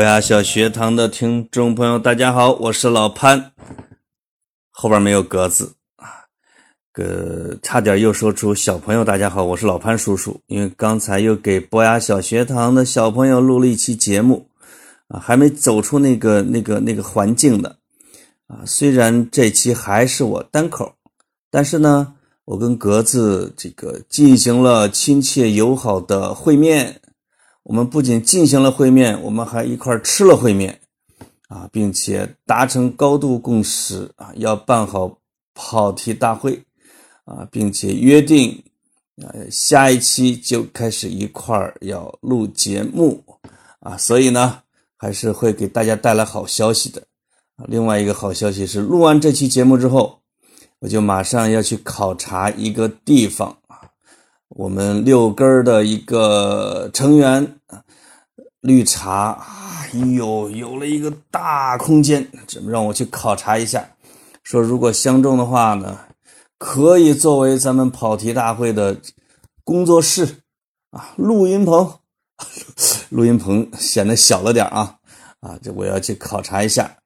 博雅小学堂的听众朋友，大家好，我是老潘。后边没有格子啊，个差点又说出小朋友，大家好，我是老潘叔叔。因为刚才又给博雅小学堂的小朋友录了一期节目啊，还没走出那个那个那个环境呢啊。虽然这期还是我单口，但是呢，我跟格子这个进行了亲切友好的会面。我们不仅进行了会面，我们还一块吃了会面，啊，并且达成高度共识啊，要办好跑题大会，啊，并且约定，呃，下一期就开始一块要录节目，啊，所以呢，还是会给大家带来好消息的。啊另外一个好消息是，录完这期节目之后，我就马上要去考察一个地方。我们六根的一个成员绿茶，哎呦，有了一个大空间，这么让我去考察一下。说如果相中的话呢，可以作为咱们跑题大会的工作室啊，录音棚。录音棚显得小了点啊，啊，这我要去考察一下。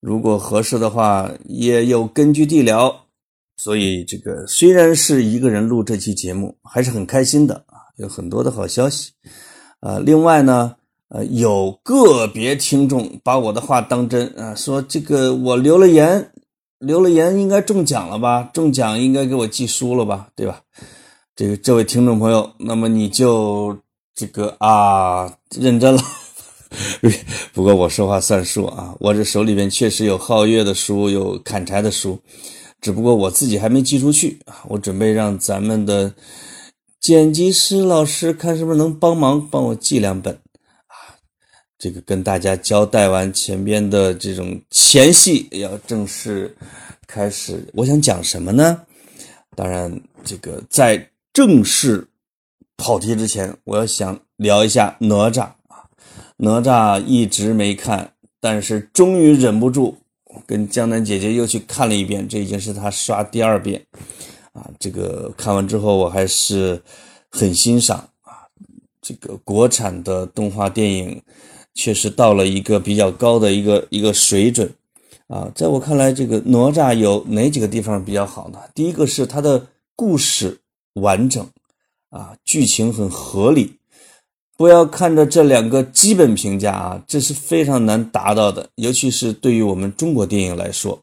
如果合适的话，也有根据地聊。所以，这个虽然是一个人录这期节目，还是很开心的啊，有很多的好消息。呃，另外呢，呃，有个别听众把我的话当真啊，说这个我留了言，留了言应该中奖了吧？中奖应该给我寄书了吧？对吧？这个这位听众朋友，那么你就这个啊，认真了。不过我说话算数啊，我这手里边确实有皓月的书，有砍柴的书。只不过我自己还没寄出去啊，我准备让咱们的剪辑师老师看是不是能帮忙帮我寄两本啊。这个跟大家交代完前边的这种前戏，要正式开始。我想讲什么呢？当然，这个在正式跑题之前，我要想聊一下哪吒啊。哪吒一直没看，但是终于忍不住。跟江南姐姐又去看了一遍，这已经是她刷第二遍，啊，这个看完之后我还是很欣赏啊，这个国产的动画电影确实到了一个比较高的一个一个水准，啊，在我看来，这个哪吒有哪几个地方比较好呢？第一个是它的故事完整，啊，剧情很合理。不要看着这两个基本评价啊，这是非常难达到的，尤其是对于我们中国电影来说。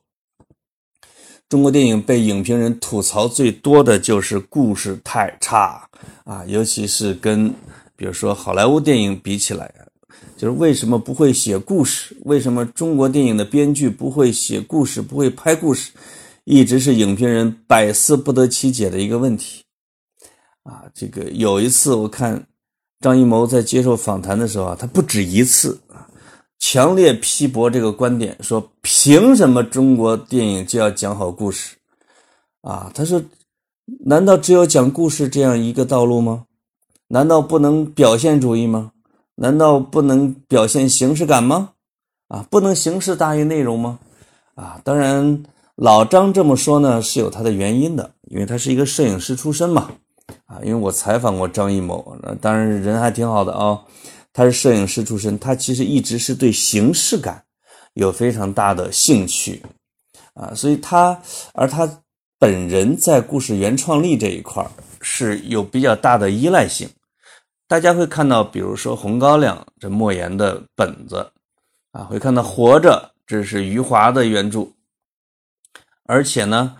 中国电影被影评人吐槽最多的就是故事太差啊，尤其是跟比如说好莱坞电影比起来，就是为什么不会写故事？为什么中国电影的编剧不会写故事、不会拍故事？一直是影评人百思不得其解的一个问题啊。这个有一次我看。张艺谋在接受访谈的时候啊，他不止一次啊，强烈批驳这个观点，说凭什么中国电影就要讲好故事？啊，他说，难道只有讲故事这样一个道路吗？难道不能表现主义吗？难道不能表现形式感吗？啊，不能形式大于内容吗？啊，当然，老张这么说呢是有他的原因的，因为他是一个摄影师出身嘛。啊，因为我采访过张艺谋，那当然人还挺好的啊。他是摄影师出身，他其实一直是对形式感有非常大的兴趣啊，所以他而他本人在故事原创力这一块是有比较大的依赖性。大家会看到，比如说《红高粱》这莫言的本子啊，会看到《活着》这是余华的原著，而且呢。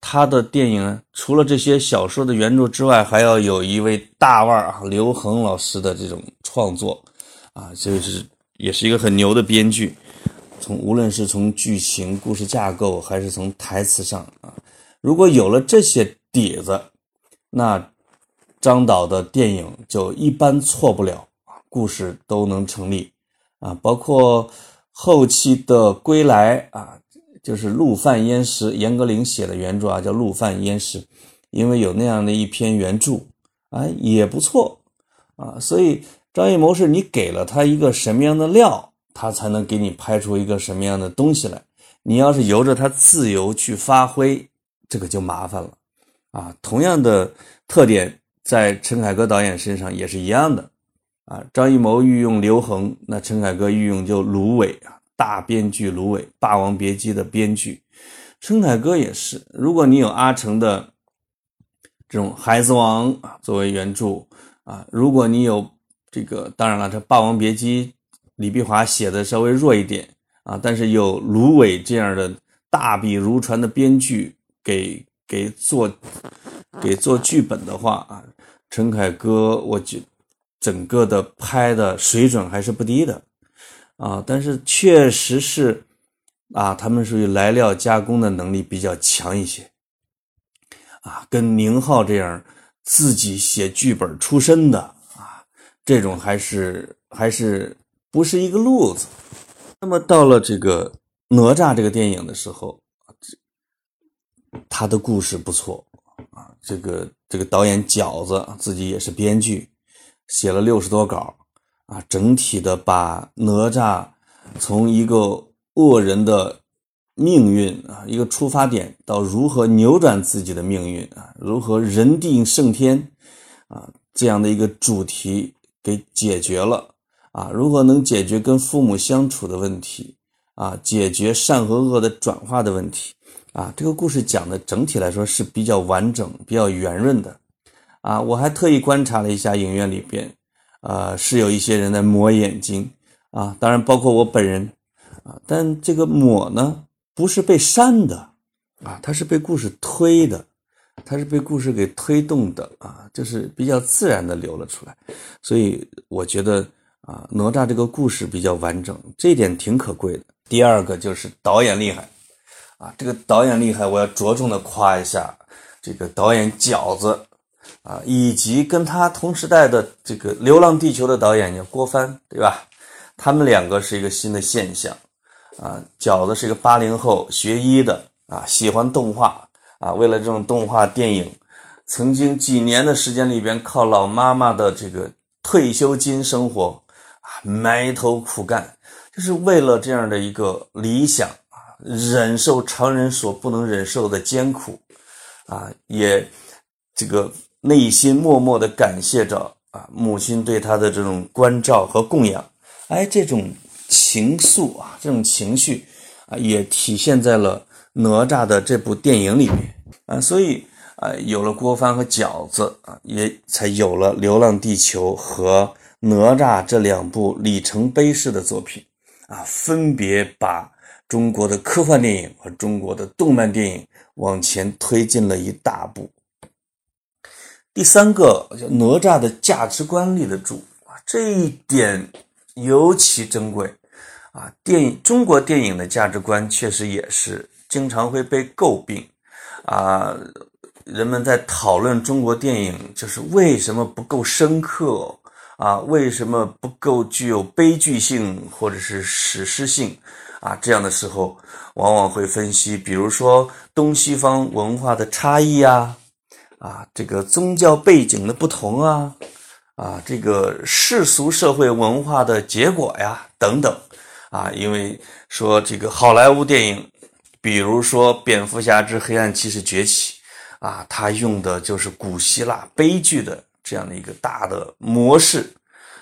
他的电影除了这些小说的原著之外，还要有一位大腕啊，刘恒老师的这种创作，啊，就是也是一个很牛的编剧。从无论是从剧情、故事架构，还是从台词上啊，如果有了这些底子，那张导的电影就一般错不了啊，故事都能成立啊，包括后期的《归来》啊。就是《陆犯焉识》，严歌苓写的原著啊，叫《陆犯焉识》，因为有那样的一篇原著，啊，也不错啊。所以张艺谋是你给了他一个什么样的料，他才能给你拍出一个什么样的东西来。你要是由着他自由去发挥，这个就麻烦了啊。同样的特点在陈凯歌导演身上也是一样的啊，张艺谋御用刘恒，那陈凯歌御用就芦苇啊，大编剧芦苇，《霸王别姬》的编剧，陈凯歌也是。如果你有阿城的这种《孩子王》啊作为原著啊，如果你有这个，当然了，这《霸王别姬》李碧华写的稍微弱一点啊，但是有芦苇这样的大笔如椽的编剧给给做给做剧本的话啊，陈凯歌我觉。整个的拍的水准还是不低的，啊，但是确实是，啊，他们属于来料加工的能力比较强一些，啊，跟宁浩这样自己写剧本出身的啊，这种还是还是不是一个路子。那么到了这个哪吒这个电影的时候，他的故事不错啊，这个这个导演饺子自己也是编剧。写了六十多稿，啊，整体的把哪吒从一个恶人的命运啊，一个出发点到如何扭转自己的命运啊，如何人定胜天啊，这样的一个主题给解决了啊，如何能解决跟父母相处的问题啊，解决善和恶的转化的问题啊，这个故事讲的整体来说是比较完整、比较圆润的。啊，我还特意观察了一下影院里边，呃，是有一些人在抹眼睛啊，当然包括我本人啊，但这个抹呢，不是被煽的啊，它是被故事推的，它是被故事给推动的啊，就是比较自然的流了出来，所以我觉得啊，哪吒这个故事比较完整，这一点挺可贵的。第二个就是导演厉害啊，这个导演厉害，我要着重的夸一下这个导演饺子。啊，以及跟他同时代的这个《流浪地球》的导演叫郭帆，对吧？他们两个是一个新的现象。啊，饺子是一个八零后学医的啊，喜欢动画啊，为了这种动画电影，曾经几年的时间里边靠老妈妈的这个退休金生活啊，埋头苦干，就是为了这样的一个理想啊，忍受常人所不能忍受的艰苦啊，也这个。内心默默的感谢着啊，母亲对他的这种关照和供养，哎，这种情愫啊，这种情绪啊，也体现在了哪吒的这部电影里面。啊，所以啊，有了郭帆和饺子啊，也才有了《流浪地球》和哪吒这两部里程碑式的作品。啊，分别把中国的科幻电影和中国的动漫电影往前推进了一大步。第三个叫哪吒的价值观立得住啊，这一点尤其珍贵啊。电影中国电影的价值观确实也是经常会被诟病啊。人们在讨论中国电影就是为什么不够深刻啊，为什么不够具有悲剧性或者是史诗性啊？这样的时候，往往会分析，比如说东西方文化的差异啊。啊，这个宗教背景的不同啊，啊，这个世俗社会文化的结果呀，等等，啊，因为说这个好莱坞电影，比如说《蝙蝠侠之黑暗骑士崛起》，啊，它用的就是古希腊悲剧的这样的一个大的模式，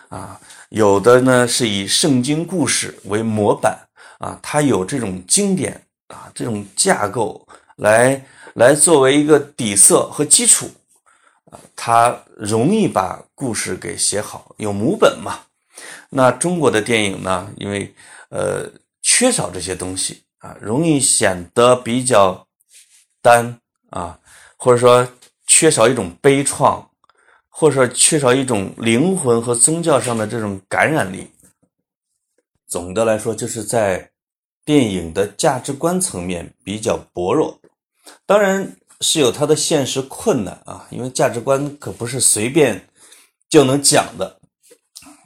啊，有的呢是以圣经故事为模板，啊，它有这种经典啊，这种架构来。来作为一个底色和基础，啊，它容易把故事给写好，有母本嘛。那中国的电影呢，因为呃缺少这些东西啊，容易显得比较单啊，或者说缺少一种悲怆，或者说缺少一种灵魂和宗教上的这种感染力。总的来说，就是在电影的价值观层面比较薄弱。当然是有它的现实困难啊，因为价值观可不是随便就能讲的，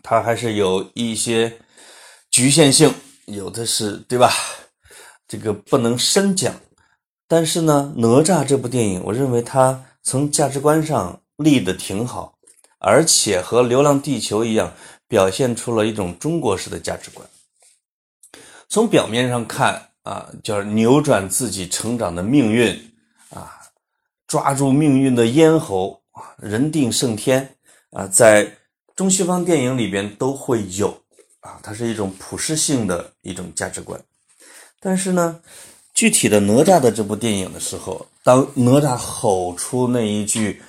它还是有一些局限性，有的是对吧？这个不能深讲。但是呢，哪吒这部电影，我认为它从价值观上立得挺好，而且和《流浪地球》一样，表现出了一种中国式的价值观。从表面上看。啊，叫扭转自己成长的命运啊，抓住命运的咽喉，人定胜天啊，在中西方电影里边都会有啊，它是一种普世性的一种价值观。但是呢，具体的哪吒的这部电影的时候，当哪吒吼出那一句。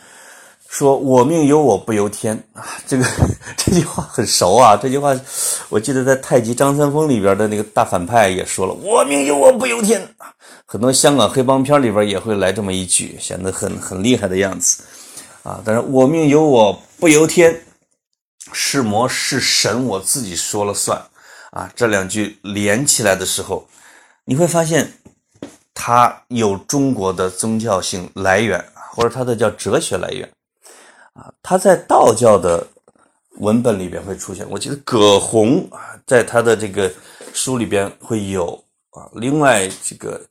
说我命由我不由天啊，这个 这句话很熟啊。这句话，我记得在《太极张三丰》里边的那个大反派也说了：“我命由我不由天啊。”很多香港黑帮片里边也会来这么一句，显得很很厉害的样子啊。但是我命由我不由天，是魔是神我自己说了算啊。这两句连起来的时候，你会发现它有中国的宗教性来源，或者它的叫哲学来源。啊，他在道教的文本里边会出现。我记得葛洪啊，在他的这个书里边会有啊。另外，这个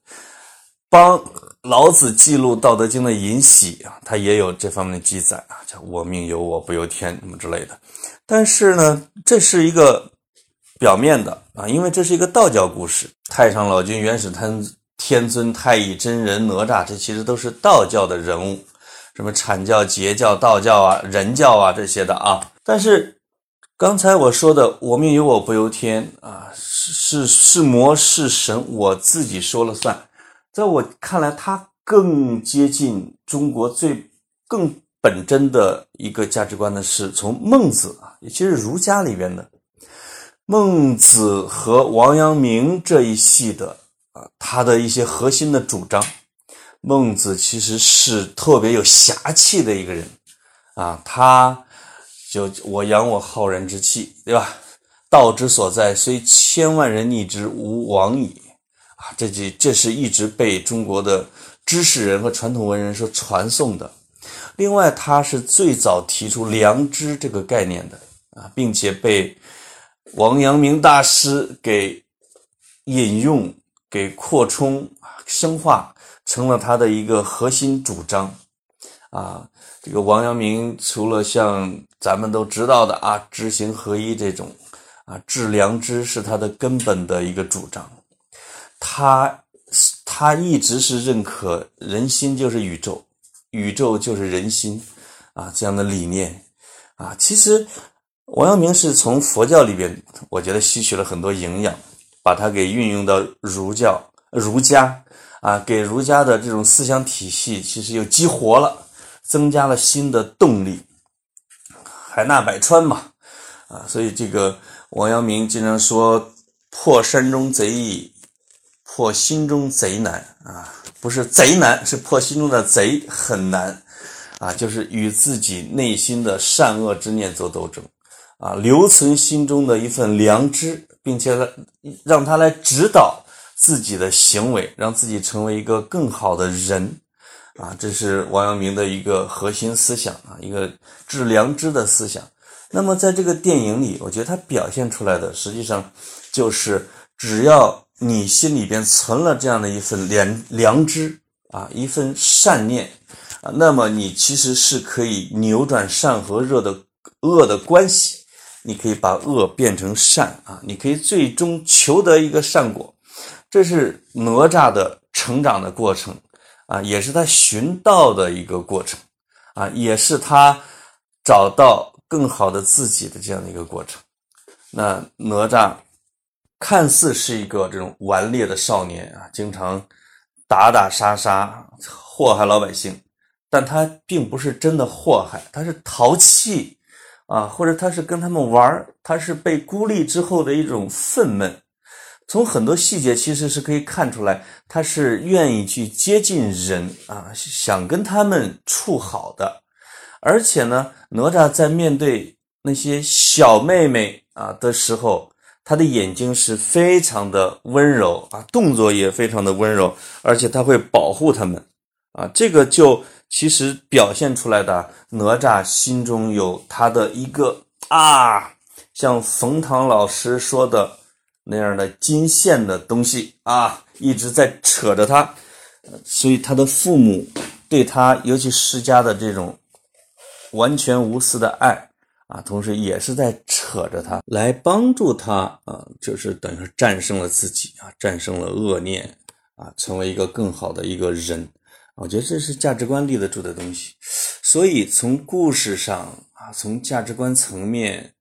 帮老子记录《道德经》的尹喜啊，他也有这方面的记载啊，叫“我命由我不由天”什么之类的。但是呢，这是一个表面的啊，因为这是一个道教故事。太上老君、元始天天尊、太乙真人、哪吒，这其实都是道教的人物。什么阐教、截教、道教啊、人教啊这些的啊，但是刚才我说的“我命由我不由天”啊，是是是魔是神，我自己说了算。在我看来，它更接近中国最更本真的一个价值观呢，是从孟子啊，也就是儒家里边的孟子和王阳明这一系的啊，他的一些核心的主张。孟子其实是特别有侠气的一个人，啊，他就我扬我浩然之气，对吧？道之所在，虽千万人逆之，吾往矣。啊，这这这是一直被中国的知识人和传统文人所传颂的。另外，他是最早提出良知这个概念的啊，并且被王阳明大师给引用、给扩充、深化。成了他的一个核心主张，啊，这个王阳明除了像咱们都知道的啊，知行合一这种，啊，致良知是他的根本的一个主张，他他一直是认可人心就是宇宙，宇宙就是人心，啊，这样的理念，啊，其实王阳明是从佛教里边，我觉得吸取了很多营养，把它给运用到儒教、儒家。啊，给儒家的这种思想体系其实又激活了，增加了新的动力，海纳百川嘛，啊，所以这个王阳明经常说破山中贼易，破心中贼难啊，不是贼难，是破心中的贼很难啊，就是与自己内心的善恶之念做斗争啊，留存心中的一份良知，并且来让他来指导。自己的行为，让自己成为一个更好的人，啊，这是王阳明的一个核心思想啊，一个致良知的思想。那么在这个电影里，我觉得他表现出来的，实际上就是只要你心里边存了这样的一份良良知啊，一份善念啊，那么你其实是可以扭转善和恶的恶的关系，你可以把恶变成善啊，你可以最终求得一个善果。这是哪吒的成长的过程啊，也是他寻道的一个过程啊，也是他找到更好的自己的这样的一个过程。那哪吒看似是一个这种顽劣的少年啊，经常打打杀杀，祸害老百姓，但他并不是真的祸害，他是淘气啊，或者他是跟他们玩他是被孤立之后的一种愤懑。从很多细节其实是可以看出来，他是愿意去接近人啊，想跟他们处好的。而且呢，哪吒在面对那些小妹妹啊的时候，他的眼睛是非常的温柔啊，动作也非常的温柔，而且他会保护他们啊。这个就其实表现出来的哪吒心中有他的一个啊，像冯唐老师说的。那样的金线的东西啊，一直在扯着他，所以他的父母对他，尤其施加的这种完全无私的爱啊，同时也是在扯着他，来帮助他啊，就是等于说战胜了自己啊，战胜了恶念啊，成为一个更好的一个人。我觉得这是价值观立得住的东西。所以从故事上啊，从价值观层面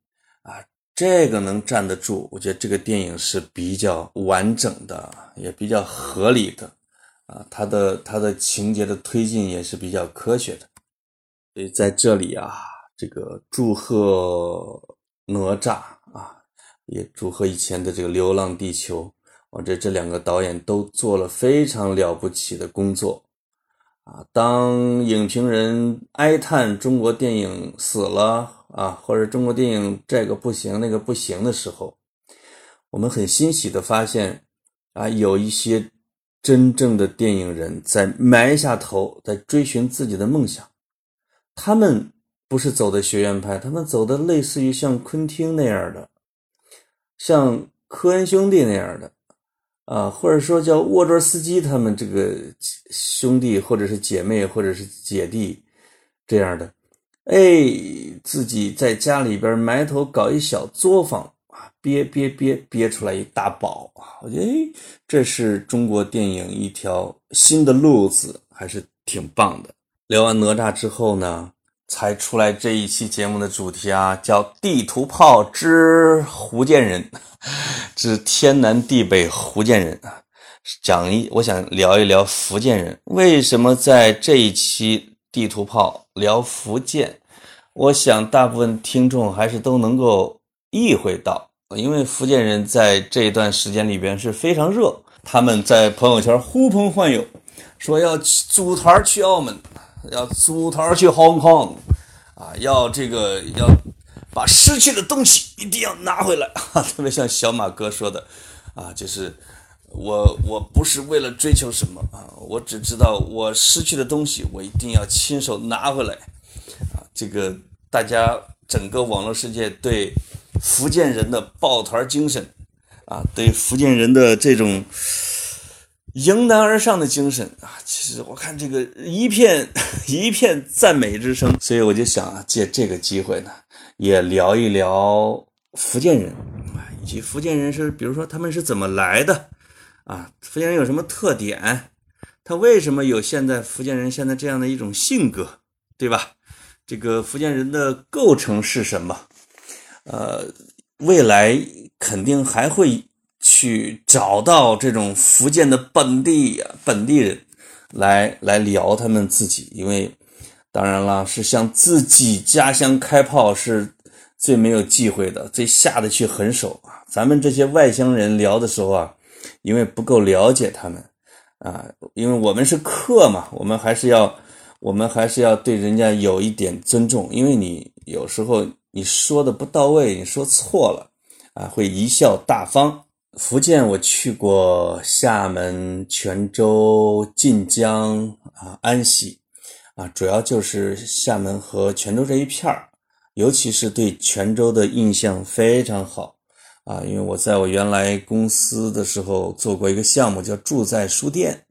啊，这个能站得住，我觉得这个电影是比较完整的，也比较合理的啊，它的它的情节的推进也是比较科学的。所以在这里啊，这个祝贺哪吒啊，也祝贺以前的这个《流浪地球》，我这这两个导演都做了非常了不起的工作。啊，当影评人哀叹中国电影死了啊，或者中国电影这个不行那个不行的时候，我们很欣喜的发现，啊，有一些真正的电影人在埋下头，在追寻自己的梦想。他们不是走的学院派，他们走的类似于像昆汀那样的，像科恩兄弟那样的。啊，或者说叫沃卓斯基他们这个兄弟，或者是姐妹，或者是姐弟这样的，哎，自己在家里边埋头搞一小作坊啊，憋憋憋憋出来一大宝啊！我觉得，哎，这是中国电影一条新的路子，还是挺棒的。聊完哪吒之后呢？才出来这一期节目的主题啊，叫《地图炮之福建人》，之天南地北福建人啊，讲一，我想聊一聊福建人为什么在这一期地图炮聊福建。我想大部分听众还是都能够意会到，因为福建人在这一段时间里边是非常热，他们在朋友圈呼朋唤友，说要组团去澳门。要组团去 Hong Kong，啊，要这个要把失去的东西一定要拿回来啊，特别像小马哥说的，啊，就是我我不是为了追求什么啊，我只知道我失去的东西我一定要亲手拿回来，啊，这个大家整个网络世界对福建人的抱团精神，啊，对福建人的这种。迎难而上的精神啊，其实我看这个一片 一片赞美之声，所以我就想啊，借这个机会呢，也聊一聊福建人啊，以及福建人是，比如说他们是怎么来的啊？福建人有什么特点？他为什么有现在福建人现在这样的一种性格，对吧？这个福建人的构成是什么？呃，未来肯定还会。去找到这种福建的本地本地人，来来聊他们自己，因为当然了，是向自己家乡开炮是最没有忌讳的，最下得去狠手啊。咱们这些外乡人聊的时候啊，因为不够了解他们啊，因为我们是客嘛，我们还是要我们还是要对人家有一点尊重，因为你有时候你说的不到位，你说错了啊，会贻笑大方。福建我去过厦门、泉州、晋江啊、安溪啊，主要就是厦门和泉州这一片儿，尤其是对泉州的印象非常好啊，因为我在我原来公司的时候做过一个项目，叫住在书店。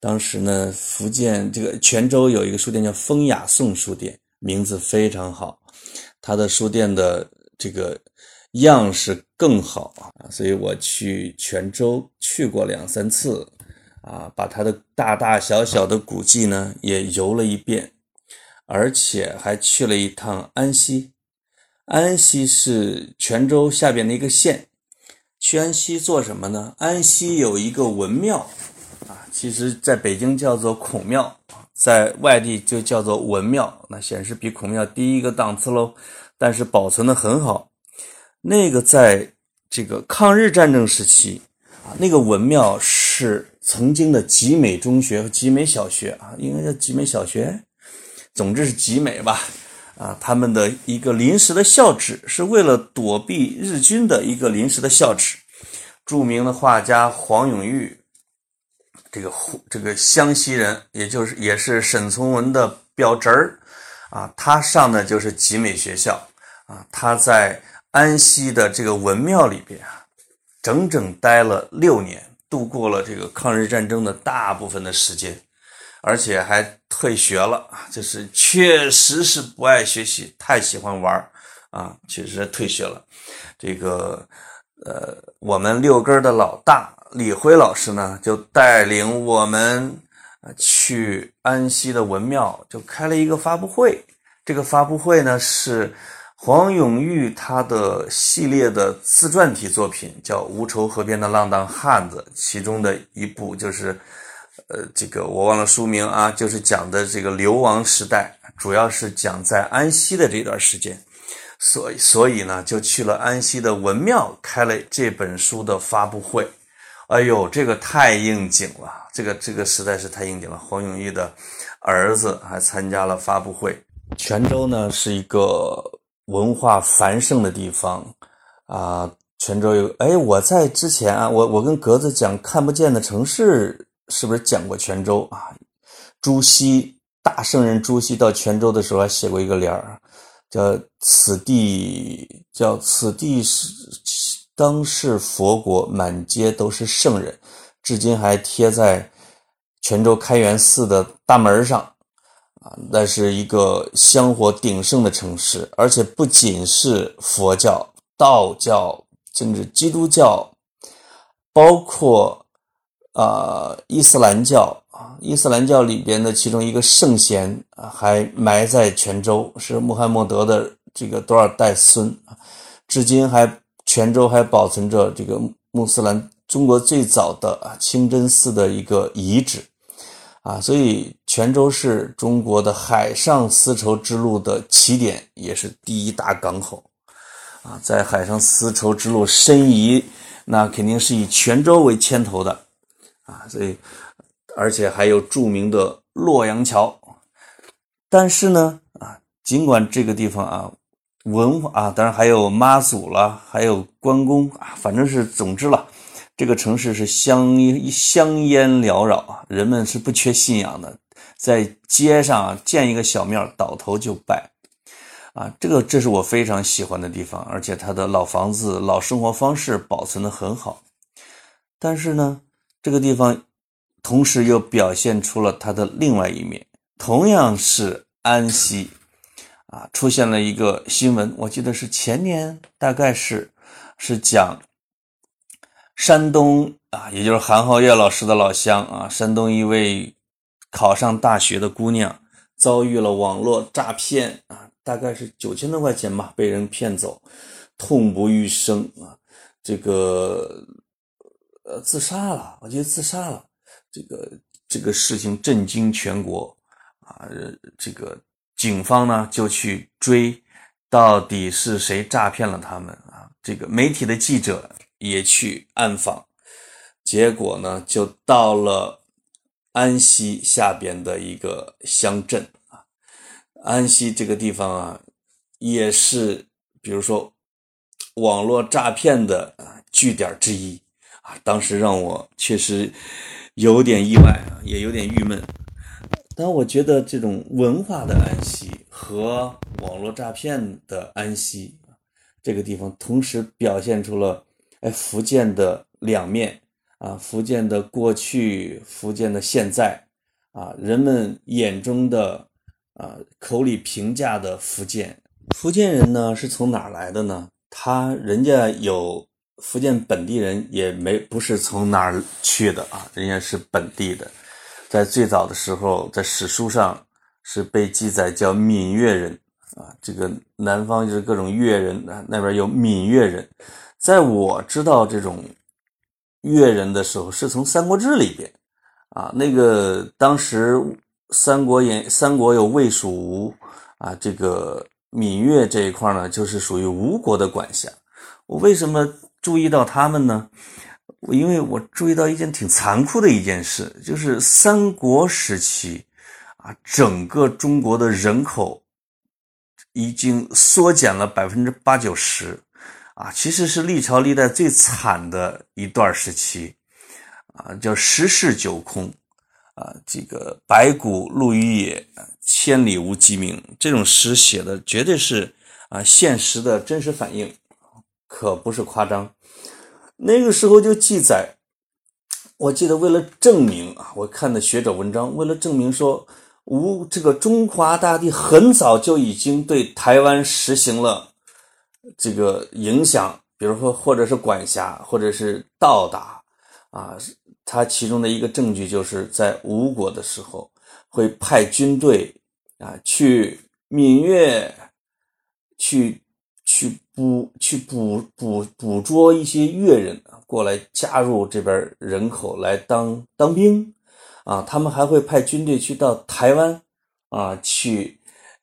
当时呢，福建这个泉州有一个书店叫风雅颂书店，名字非常好，它的书店的这个。样式更好啊，所以我去泉州去过两三次，啊，把它的大大小小的古迹呢也游了一遍，而且还去了一趟安溪。安溪是泉州下边的一个县，去安溪做什么呢？安溪有一个文庙，啊，其实在北京叫做孔庙，在外地就叫做文庙，那显示比孔庙低一个档次喽，但是保存的很好。那个在这个抗日战争时期啊，那个文庙是曾经的集美中学和集美小学啊，应该叫集美小学，总之是集美吧啊，他们的一个临时的校址，是为了躲避日军的一个临时的校址。著名的画家黄永玉，这个湖这个湘西人，也就是也是沈从文的表侄儿啊，他上的就是集美学校啊，他在。安溪的这个文庙里边啊，整整待了六年，度过了这个抗日战争的大部分的时间，而且还退学了，就是确实是不爱学习，太喜欢玩啊，确实退学了。这个呃，我们六根的老大李辉老师呢，就带领我们，去安西的文庙就开了一个发布会。这个发布会呢是黄永玉他的系列的自传体作品，叫《无仇河边的浪荡汉子》，其中的一部就是，呃，这个我忘了书名啊，就是讲的这个流亡时代，主要是讲在安西的这段时间。所以，所以呢，就去了安西的文庙开了这本书的发布会。哎呦，这个太应景了，这个这个实在是太应景了。黄永玉的儿子还参加了发布会。泉州呢是一个文化繁盛的地方啊。泉州有哎，我在之前啊，我我跟格子讲看不见的城市，是不是讲过泉州啊？朱熹大圣人朱熹到泉州的时候还写过一个联儿，叫此地叫此地是。当世佛国，满街都是圣人，至今还贴在泉州开元寺的大门上！那是一个香火鼎盛的城市，而且不仅是佛教、道教，甚至基督教，包括啊伊斯兰教啊，伊斯兰教里边的其中一个圣贤啊，还埋在泉州，是穆罕默德的这个多少代孙，至今还。泉州还保存着这个穆斯林中国最早的清真寺的一个遗址，啊，所以泉州是中国的海上丝绸之路的起点，也是第一大港口，啊，在海上丝绸之路申遗，那肯定是以泉州为牵头的，啊，所以而且还有著名的洛阳桥，但是呢，啊，尽管这个地方啊。文化啊，当然还有妈祖了，还有关公啊，反正是总之了，这个城市是香香烟缭绕啊，人们是不缺信仰的，在街上建一个小庙，倒头就拜啊，这个这是我非常喜欢的地方，而且它的老房子、老生活方式保存的很好。但是呢，这个地方同时又表现出了它的另外一面，同样是安息。啊，出现了一个新闻，我记得是前年，大概是是讲山东啊，也就是韩浩月老师的老乡啊，山东一位考上大学的姑娘遭遇了网络诈骗啊，大概是九千多块钱吧，被人骗走，痛不欲生啊，这个呃自杀了，我觉得自杀了，这个这个事情震惊全国啊，这个。警方呢就去追，到底是谁诈骗了他们啊？这个媒体的记者也去暗访，结果呢就到了安溪下边的一个乡镇啊。安溪这个地方啊，也是比如说网络诈骗的啊据点之一啊。当时让我确实有点意外啊，也有点郁闷。但我觉得这种文化的安息和网络诈骗的安息，这个地方同时表现出了哎福建的两面啊，福建的过去，福建的现在啊，人们眼中的啊口里评价的福建，福建人呢是从哪儿来的呢？他人家有福建本地人，也没不是从哪儿去的啊，人家是本地的。在最早的时候，在史书上是被记载叫闽越人啊，这个南方就是各种越人啊，那边有闽越人。在我知道这种越人的时候，是从《三国志》里边啊，那个当时《三国演》三国有魏、蜀、吴啊，这个闽越这一块呢，就是属于吴国的管辖。我为什么注意到他们呢？我因为我注意到一件挺残酷的一件事，就是三国时期，啊，整个中国的人口已经缩减了百分之八九十，啊，其实是历朝历代最惨的一段时期，啊，叫十室九空，啊，这个白骨露于野，千里无鸡鸣，这种诗写的绝对是啊现实的真实反应，可不是夸张。那个时候就记载，我记得为了证明啊，我看的学者文章，为了证明说，吴这个中华大地很早就已经对台湾实行了这个影响，比如说或者是管辖，或者是到达啊，它其中的一个证据就是在吴国的时候，会派军队啊去闽越，去去捕去捕捕捕捉一些越人过来加入这边人口来当当兵，啊，他们还会派军队去到台湾啊去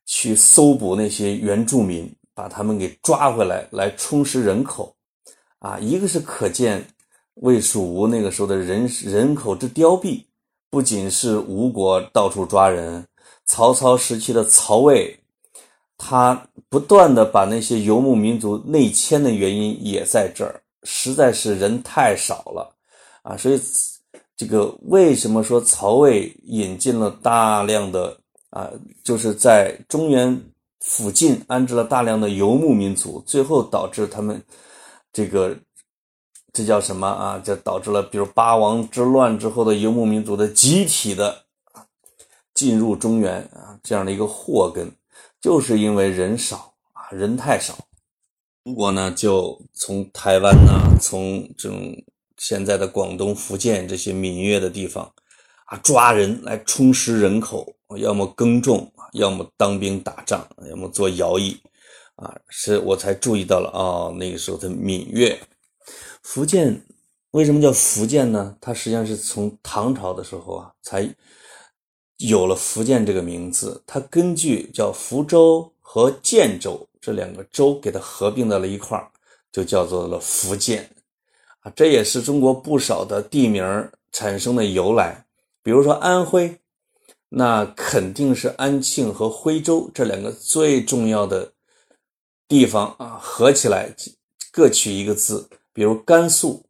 去搜捕那些原住民，把他们给抓回来，来充实人口，啊，一个是可见。魏蜀吴那个时候的人人口之凋敝，不仅是吴国到处抓人，曹操时期的曹魏，他不断的把那些游牧民族内迁的原因也在这儿，实在是人太少了啊！所以这个为什么说曹魏引进了大量的啊，就是在中原附近安置了大量的游牧民族，最后导致他们这个。这叫什么啊？这导致了，比如八王之乱之后的游牧民族的集体的进入中原啊，这样的一个祸根，就是因为人少啊，人太少。吴国呢，就从台湾呐，从这种现在的广东、福建这些闽粤的地方啊，抓人来充实人口，要么耕种，要么当兵打仗，要么做徭役啊。是我才注意到了啊，那个时候的闽粤。福建为什么叫福建呢？它实际上是从唐朝的时候啊，才有了福建这个名字。它根据叫福州和建州这两个州给它合并到了一块儿，就叫做了福建啊。这也是中国不少的地名产生的由来。比如说安徽，那肯定是安庆和徽州这两个最重要的地方啊，合起来各取一个字。比如甘肃，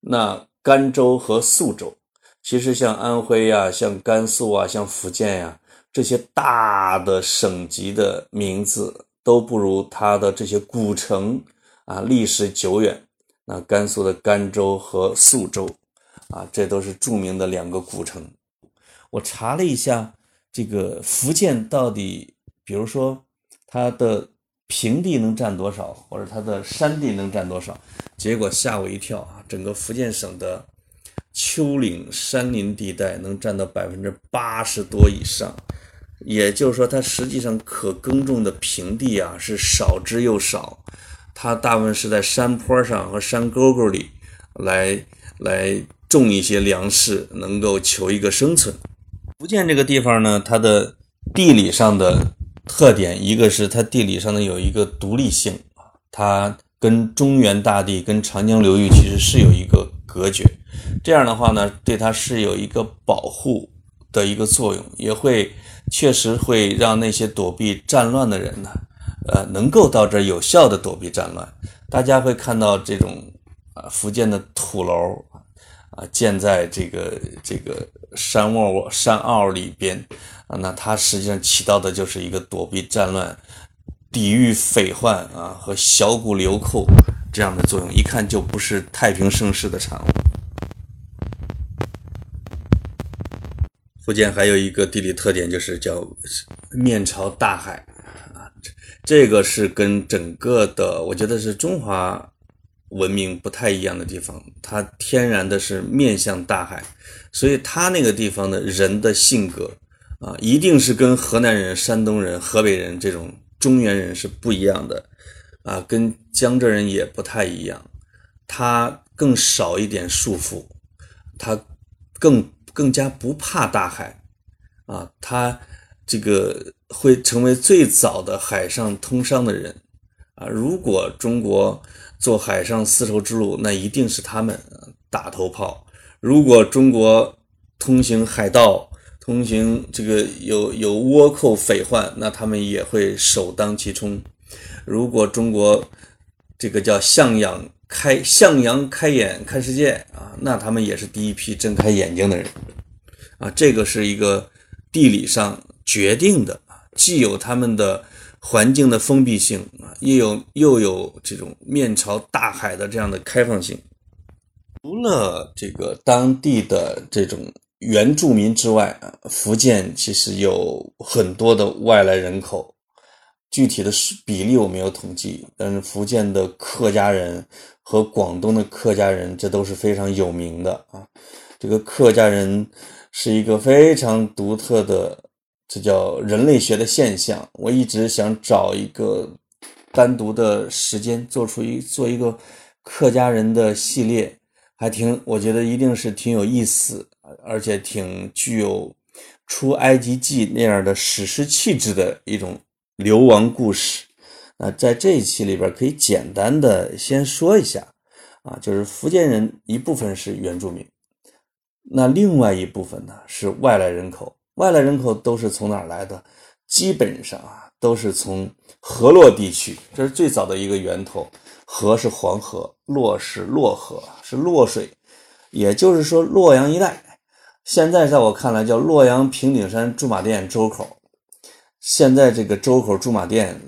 那甘州和肃州，其实像安徽呀、像甘肃啊、像福建呀这些大的省级的名字，都不如它的这些古城啊历史久远。那甘肃的甘州和肃州，啊，这都是著名的两个古城。我查了一下，这个福建到底，比如说它的。平地能占多少，或者它的山地能占多少？结果吓我一跳啊！整个福建省的丘陵山林地带能占到百分之八十多以上，也就是说，它实际上可耕种的平地啊是少之又少，它大部分是在山坡上和山沟沟里来来种一些粮食，能够求一个生存。福建这个地方呢，它的地理上的。特点一个是它地理上呢有一个独立性，它跟中原大地、跟长江流域其实是有一个隔绝，这样的话呢，对它是有一个保护的一个作用，也会确实会让那些躲避战乱的人呢，呃，能够到这儿有效的躲避战乱。大家会看到这种啊，福建的土楼啊，建在这个这个山窝山坳里边。啊，那它实际上起到的就是一个躲避战乱、抵御匪患啊和小股流寇这样的作用，一看就不是太平盛世的产物。福建还有一个地理特点，就是叫面朝大海啊，这个是跟整个的我觉得是中华文明不太一样的地方，它天然的是面向大海，所以它那个地方的人的性格。啊，一定是跟河南人、山东人、河北人这种中原人是不一样的，啊，跟江浙人也不太一样，他更少一点束缚，他更更加不怕大海，啊，他这个会成为最早的海上通商的人，啊，如果中国做海上丝绸之路，那一定是他们打头炮；如果中国通行海盗，通行这个有有倭寇匪患，那他们也会首当其冲。如果中国这个叫向阳开向阳开眼看世界啊，那他们也是第一批睁开眼睛的人啊。这个是一个地理上决定的既有他们的环境的封闭性啊，又有又有这种面朝大海的这样的开放性。除了这个当地的这种。原住民之外，福建其实有很多的外来人口，具体的比例我没有统计。但是福建的客家人和广东的客家人，这都是非常有名的啊。这个客家人是一个非常独特的，这叫人类学的现象。我一直想找一个单独的时间，做出一做一个客家人的系列，还挺，我觉得一定是挺有意思，而且挺具有出埃及记那样的史诗气质的一种流亡故事。那在这一期里边，可以简单的先说一下，啊，就是福建人一部分是原住民，那另外一部分呢是外来人口，外来人口都是从哪儿来的？基本上啊都是从河洛地区，这是最早的一个源头。河是黄河，洛是洛河，是洛水，也就是说洛阳一带，现在在我看来叫洛阳平顶山驻马店周口，现在这个周口驻马店。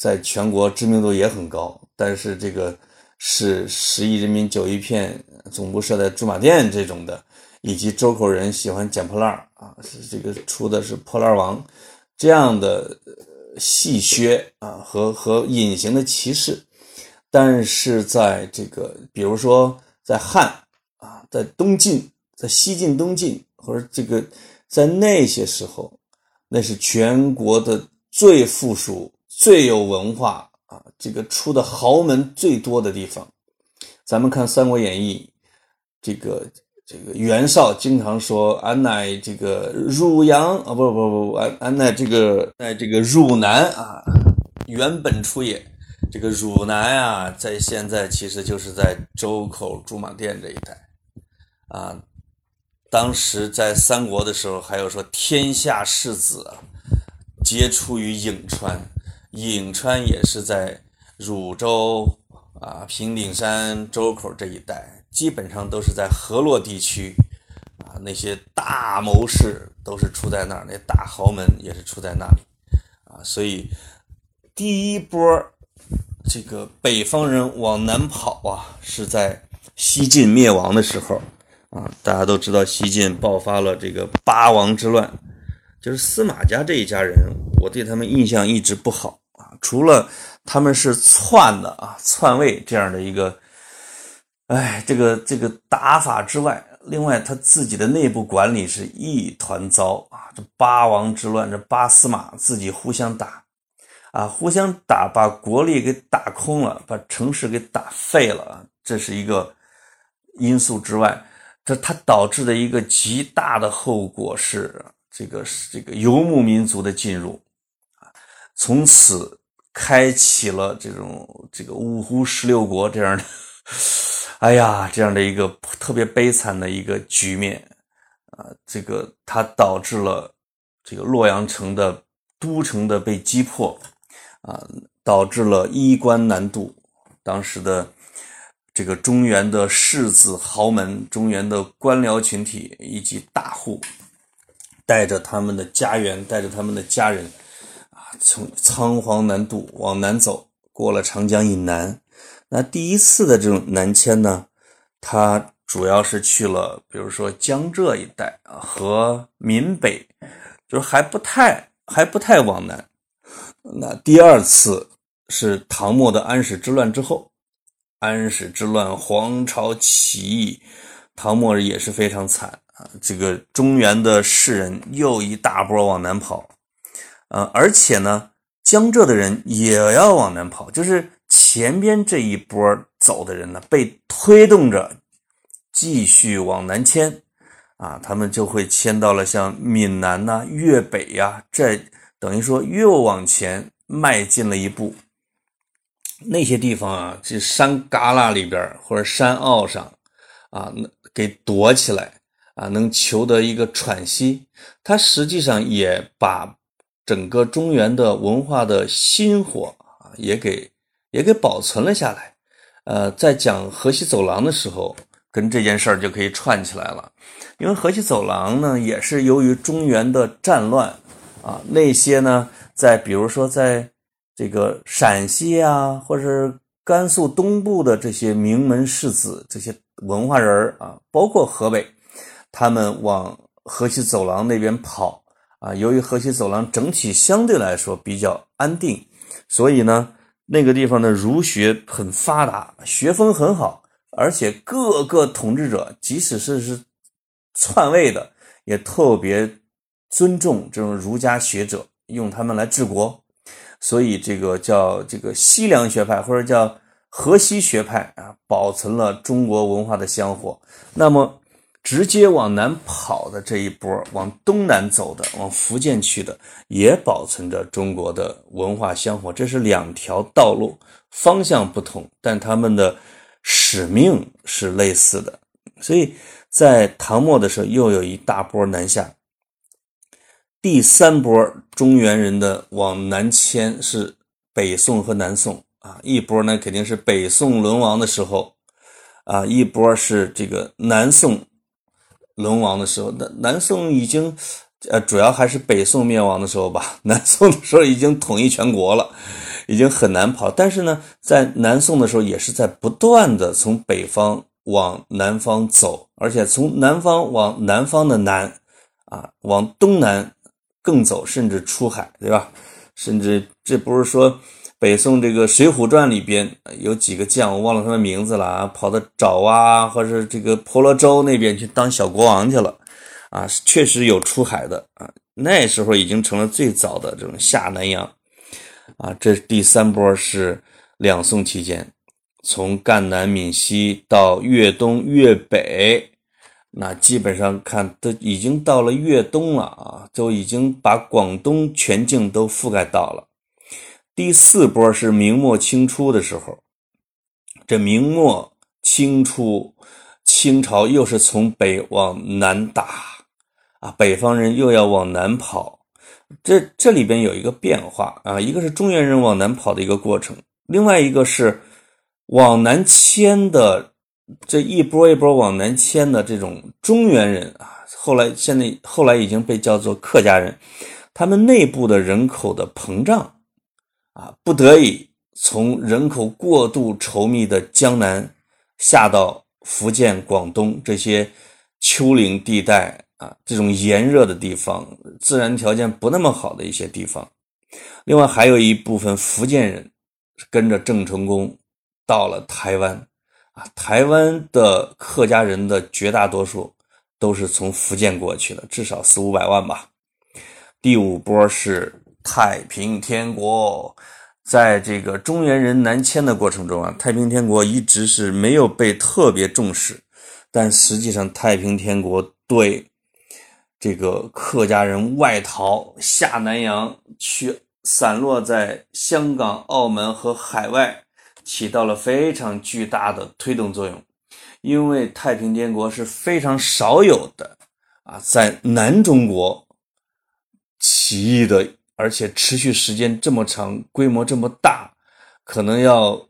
在全国知名度也很高，但是这个是十亿人民九一片总部设在驻马店这种的，以及周口人喜欢捡破烂啊，是这个出的是破烂王这样的戏谑啊和和隐形的歧视，但是在这个比如说在汉啊，在东晋，在西晋、东晋或者这个在那些时候，那是全国的最富庶。最有文化啊，这个出的豪门最多的地方，咱们看《三国演义》，这个这个袁绍经常说：“俺乃这个汝阳啊，不不不不，俺俺乃这个乃这个汝南啊，原本出也。这个汝南啊，在现在其实就是在周口驻马店这一带啊。当时在三国的时候，还有说天下士子，皆出于颍川。”颍川也是在汝州啊、平顶山、周口这一带，基本上都是在河洛地区啊。那些大谋士都是出在那儿，那大豪门也是出在那里啊。所以第一波这个北方人往南跑啊，是在西晋灭亡的时候啊。大家都知道，西晋爆发了这个八王之乱，就是司马家这一家人，我对他们印象一直不好啊。除了他们是篡的啊，篡位这样的一个，哎，这个这个打法之外，另外他自己的内部管理是一团糟啊！这八王之乱，这八司马自己互相打，啊，互相打，把国力给打空了，把城市给打废了，这是一个因素之外，这它导致的一个极大的后果是，这个是这个游牧民族的进入啊，从此。开启了这种这个五胡十六国这样的，哎呀，这样的一个特别悲惨的一个局面啊！这个它导致了这个洛阳城的都城的被击破啊，导致了衣冠南渡。当时的这个中原的士子豪门、中原的官僚群体以及大户，带着他们的家园，带着他们的家人。啊从仓皇南渡往南走，过了长江以南。那第一次的这种南迁呢，他主要是去了，比如说江浙一带啊，和闽北，就是还不太还不太往南。那第二次是唐末的安史之乱之后，安史之乱，黄巢起义，唐末也是非常惨啊。这个中原的士人又一大波往南跑。呃，而且呢，江浙的人也要往南跑，就是前边这一波走的人呢，被推动着继续往南迁，啊，他们就会迁到了像闽南呐、粤北呀，这等于说又往前迈进了一步。那些地方啊，这山旮旯里边或者山坳上，啊，给躲起来啊，能求得一个喘息。他实际上也把。整个中原的文化的薪火啊，也给也给保存了下来。呃，在讲河西走廊的时候，跟这件事儿就可以串起来了。因为河西走廊呢，也是由于中原的战乱啊，那些呢，在比如说在这个陕西啊，或者是甘肃东部的这些名门士子、这些文化人啊，包括河北，他们往河西走廊那边跑。啊，由于河西走廊整体相对来说比较安定，所以呢，那个地方的儒学很发达，学风很好，而且各个统治者，即使是是篡位的，也特别尊重这种儒家学者，用他们来治国，所以这个叫这个西凉学派或者叫河西学派啊，保存了中国文化的香火。那么。直接往南跑的这一波，往东南走的，往福建去的，也保存着中国的文化香火。这是两条道路，方向不同，但他们的使命是类似的。所以在唐末的时候，又有一大波南下。第三波中原人的往南迁是北宋和南宋啊，一波呢肯定是北宋沦亡的时候啊，一波是这个南宋。沦亡的时候，南南宋已经，呃，主要还是北宋灭亡的时候吧。南宋的时候已经统一全国了，已经很难跑。但是呢，在南宋的时候，也是在不断的从北方往南方走，而且从南方往南方的南，啊，往东南更走，甚至出海，对吧？甚至这不是说。北宋这个《水浒传》里边有几个将，我忘了他的名字了啊，跑到爪哇或者这个婆罗洲那边去当小国王去了，啊，确实有出海的啊，那时候已经成了最早的这种下南洋，啊，这第三波是两宋期间，从赣南闽西到粤东粤北，那基本上看都已经到了粤东了啊，都已经把广东全境都覆盖到了。第四波是明末清初的时候，这明末清初，清朝又是从北往南打，啊，北方人又要往南跑，这这里边有一个变化啊，一个是中原人往南跑的一个过程，另外一个是往南迁的这一波一波往南迁的这种中原人啊，后来现在后来已经被叫做客家人，他们内部的人口的膨胀。啊，不得已从人口过度稠密的江南下到福建、广东这些丘陵地带啊，这种炎热的地方，自然条件不那么好的一些地方。另外，还有一部分福建人跟着郑成功到了台湾啊，台湾的客家人的绝大多数都是从福建过去的，至少四五百万吧。第五波是。太平天国，在这个中原人南迁的过程中啊，太平天国一直是没有被特别重视，但实际上太平天国对这个客家人外逃下南洋去，散落在香港、澳门和海外，起到了非常巨大的推动作用。因为太平天国是非常少有的啊，在南中国起义的。而且持续时间这么长，规模这么大，可能要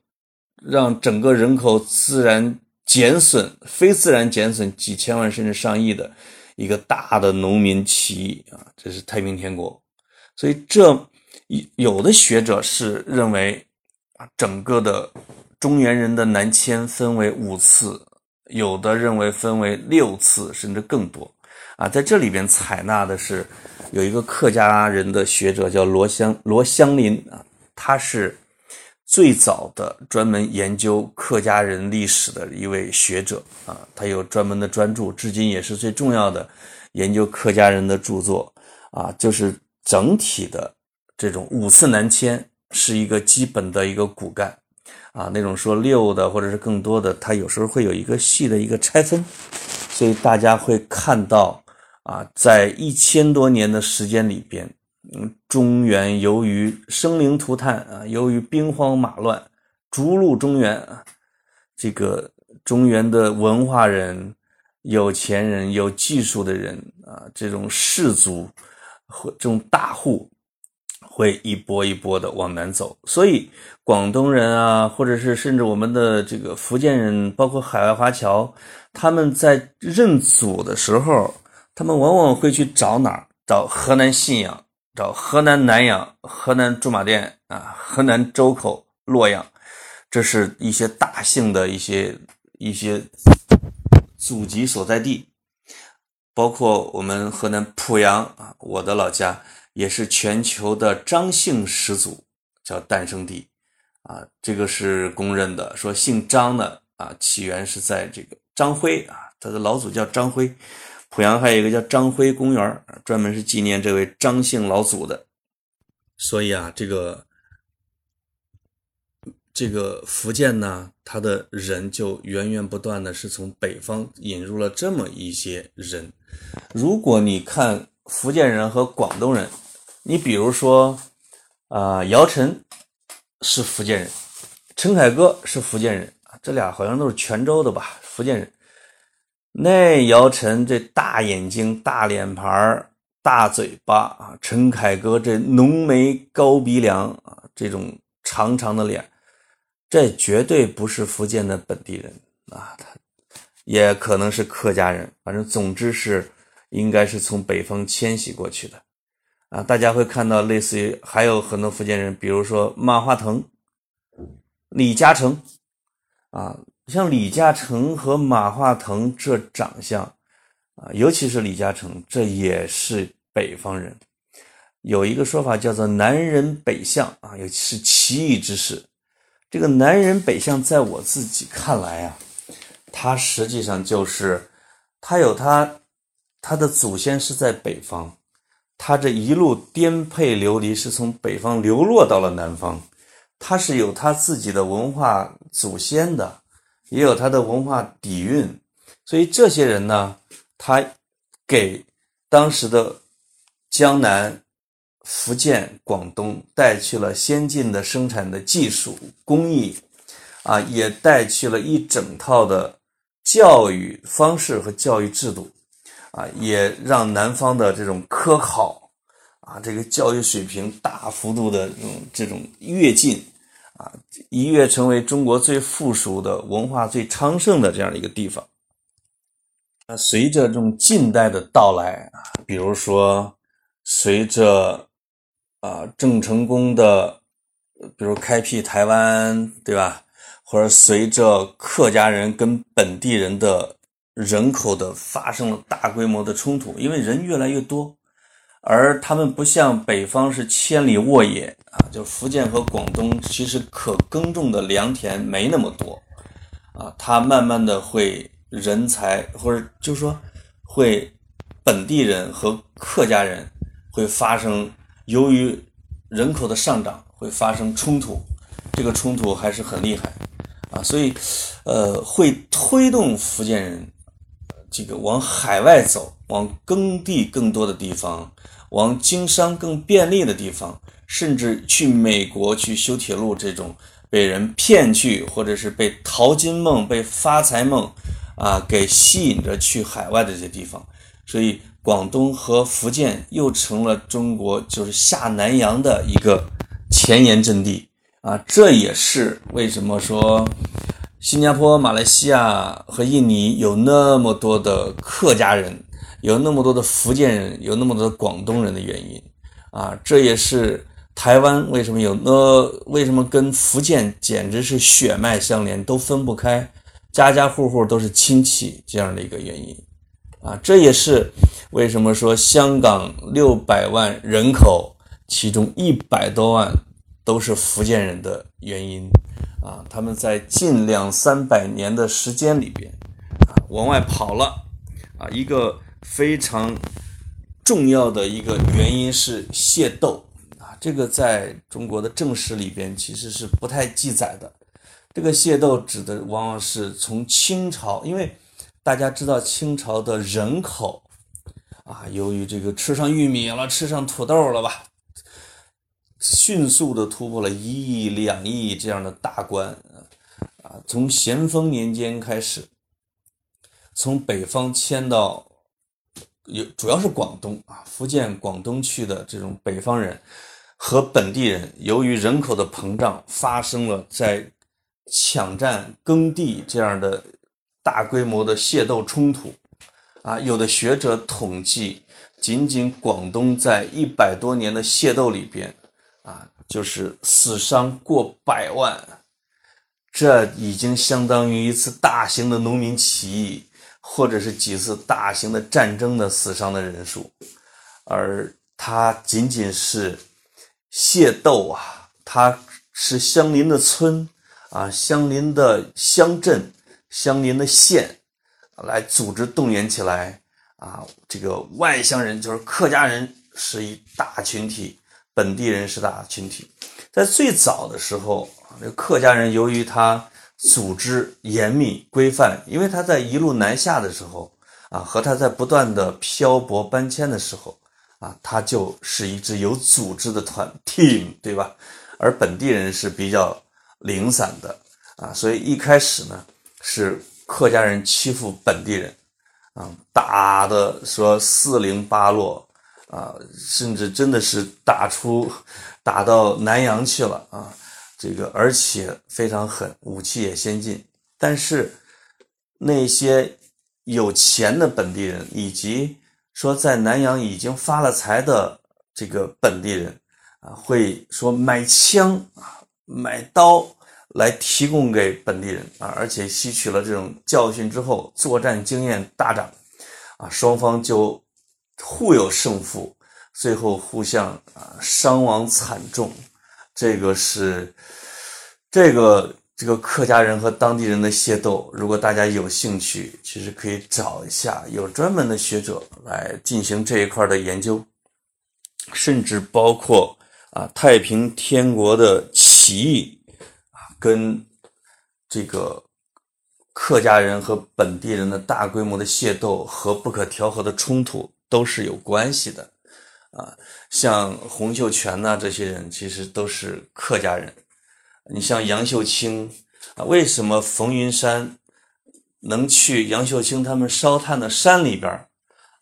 让整个人口自然减损、非自然减损几千万甚至上亿的一个大的农民起义啊！这是太平天国，所以这有的学者是认为啊，整个的中原人的南迁分为五次，有的认为分为六次甚至更多啊，在这里边采纳的是。有一个客家人的学者叫罗香罗香林啊，他是最早的专门研究客家人历史的一位学者啊，他有专门的专著，至今也是最重要的研究客家人的著作啊。就是整体的这种五次南迁是一个基本的一个骨干啊，那种说六的或者是更多的，他有时候会有一个细的一个拆分，所以大家会看到。啊，在一千多年的时间里边，嗯，中原由于生灵涂炭啊，由于兵荒马乱，逐鹿中原啊，这个中原的文化人、有钱人、有技术的人啊，这种士族或这种大户，会一波一波的往南走。所以，广东人啊，或者是甚至我们的这个福建人，包括海外华侨，他们在认祖的时候。他们往往会去找哪儿？找河南信阳，找河南南阳、河南驻马店啊，河南周口、洛阳，这是一些大姓的一些一些祖籍所在地。包括我们河南濮阳啊，我的老家也是全球的张姓始祖叫诞生地啊，这个是公认的。说姓张的啊，起源是在这个张辉啊，他的老祖叫张辉。濮阳还有一个叫张辉公园，专门是纪念这位张姓老祖的。所以啊，这个这个福建呢，它的人就源源不断的是从北方引入了这么一些人。如果你看福建人和广东人，你比如说啊，姚晨是福建人，陈凯歌是福建人，这俩好像都是泉州的吧，福建人。那姚晨这大眼睛、大脸盘大嘴巴啊，陈凯歌这浓眉高鼻梁啊，这种长长的脸，这绝对不是福建的本地人啊，他也可能是客家人，反正总之是应该是从北方迁徙过去的啊。大家会看到类似于还有很多福建人，比如说马化腾、李嘉诚啊。像李嘉诚和马化腾这长相啊，尤其是李嘉诚，这也是北方人。有一个说法叫做“南人北相”啊，尤其是奇异之事。这个“南人北相”在我自己看来啊，他实际上就是他有他他的祖先是在北方，他这一路颠沛流离是从北方流落到了南方，他是有他自己的文化祖先的。也有他的文化底蕴，所以这些人呢，他给当时的江南、福建、广东带去了先进的生产的技术工艺，啊，也带去了一整套的教育方式和教育制度，啊，也让南方的这种科考，啊，这个教育水平大幅度的这种这种跃进。啊，一跃成为中国最富庶的文化最昌盛的这样的一个地方。那随着这种近代的到来啊，比如说随着啊郑成功的，比如开辟台湾，对吧？或者随着客家人跟本地人的人口的发生了大规模的冲突，因为人越来越多。而他们不像北方是千里沃野啊，就福建和广东其实可耕种的良田没那么多啊，它慢慢的会人才或者就是说会本地人和客家人会发生由于人口的上涨会发生冲突，这个冲突还是很厉害啊，所以呃会推动福建人这个往海外走，往耕地更多的地方。往经商更便利的地方，甚至去美国去修铁路，这种被人骗去，或者是被淘金梦、被发财梦，啊，给吸引着去海外的这些地方，所以广东和福建又成了中国就是下南洋的一个前沿阵地啊！这也是为什么说新加坡、马来西亚和印尼有那么多的客家人。有那么多的福建人，有那么多的广东人的原因，啊，这也是台湾为什么有那为什么跟福建简直是血脉相连，都分不开，家家户户都是亲戚这样的一个原因，啊，这也是为什么说香港六百万人口，其中一百多万都是福建人的原因，啊，他们在近两三百年的时间里边，啊，往外跑了，啊，一个。非常重要的一个原因是械斗啊，这个在中国的正史里边其实是不太记载的。这个械斗指的往往是从清朝，因为大家知道清朝的人口啊，由于这个吃上玉米了，吃上土豆了吧，迅速的突破了一亿、两亿这样的大关啊。从咸丰年间开始，从北方迁到。有主要是广东啊，福建、广东去的这种北方人和本地人，由于人口的膨胀，发生了在抢占耕地这样的大规模的械斗冲突啊。有的学者统计，仅仅广东在一百多年的械斗里边啊，就是死伤过百万，这已经相当于一次大型的农民起义。或者是几次大型的战争的死伤的人数，而它仅仅是械斗啊，它是相邻的村啊、相邻的乡镇、相邻的县来组织动员起来啊，这个外乡人就是客家人是一大群体，本地人是大群体。在最早的时候，这客家人由于他组织严密规范，因为他在一路南下的时候啊，和他在不断的漂泊搬迁的时候啊，他就是一支有组织的团 team，对吧？而本地人是比较零散的啊，所以一开始呢是客家人欺负本地人。啊，打的说四零八落，啊，甚至真的是打出打到南阳去了啊！这个而且非常狠，武器也先进。但是那些有钱的本地人，以及说在南阳已经发了财的这个本地人啊，会说买枪啊，买刀来提供给本地人啊，而且吸取了这种教训之后，作战经验大涨。啊，双方就互有胜负，最后互相啊伤亡惨重。这个是这个这个客家人和当地人的械斗。如果大家有兴趣，其实可以找一下，有专门的学者来进行这一块的研究，甚至包括啊太平天国的起义啊跟这个。客家人和本地人的大规模的械斗和不可调和的冲突都是有关系的，啊，像洪秀全呐这些人其实都是客家人。你像杨秀清啊，为什么冯云山能去杨秀清他们烧炭的山里边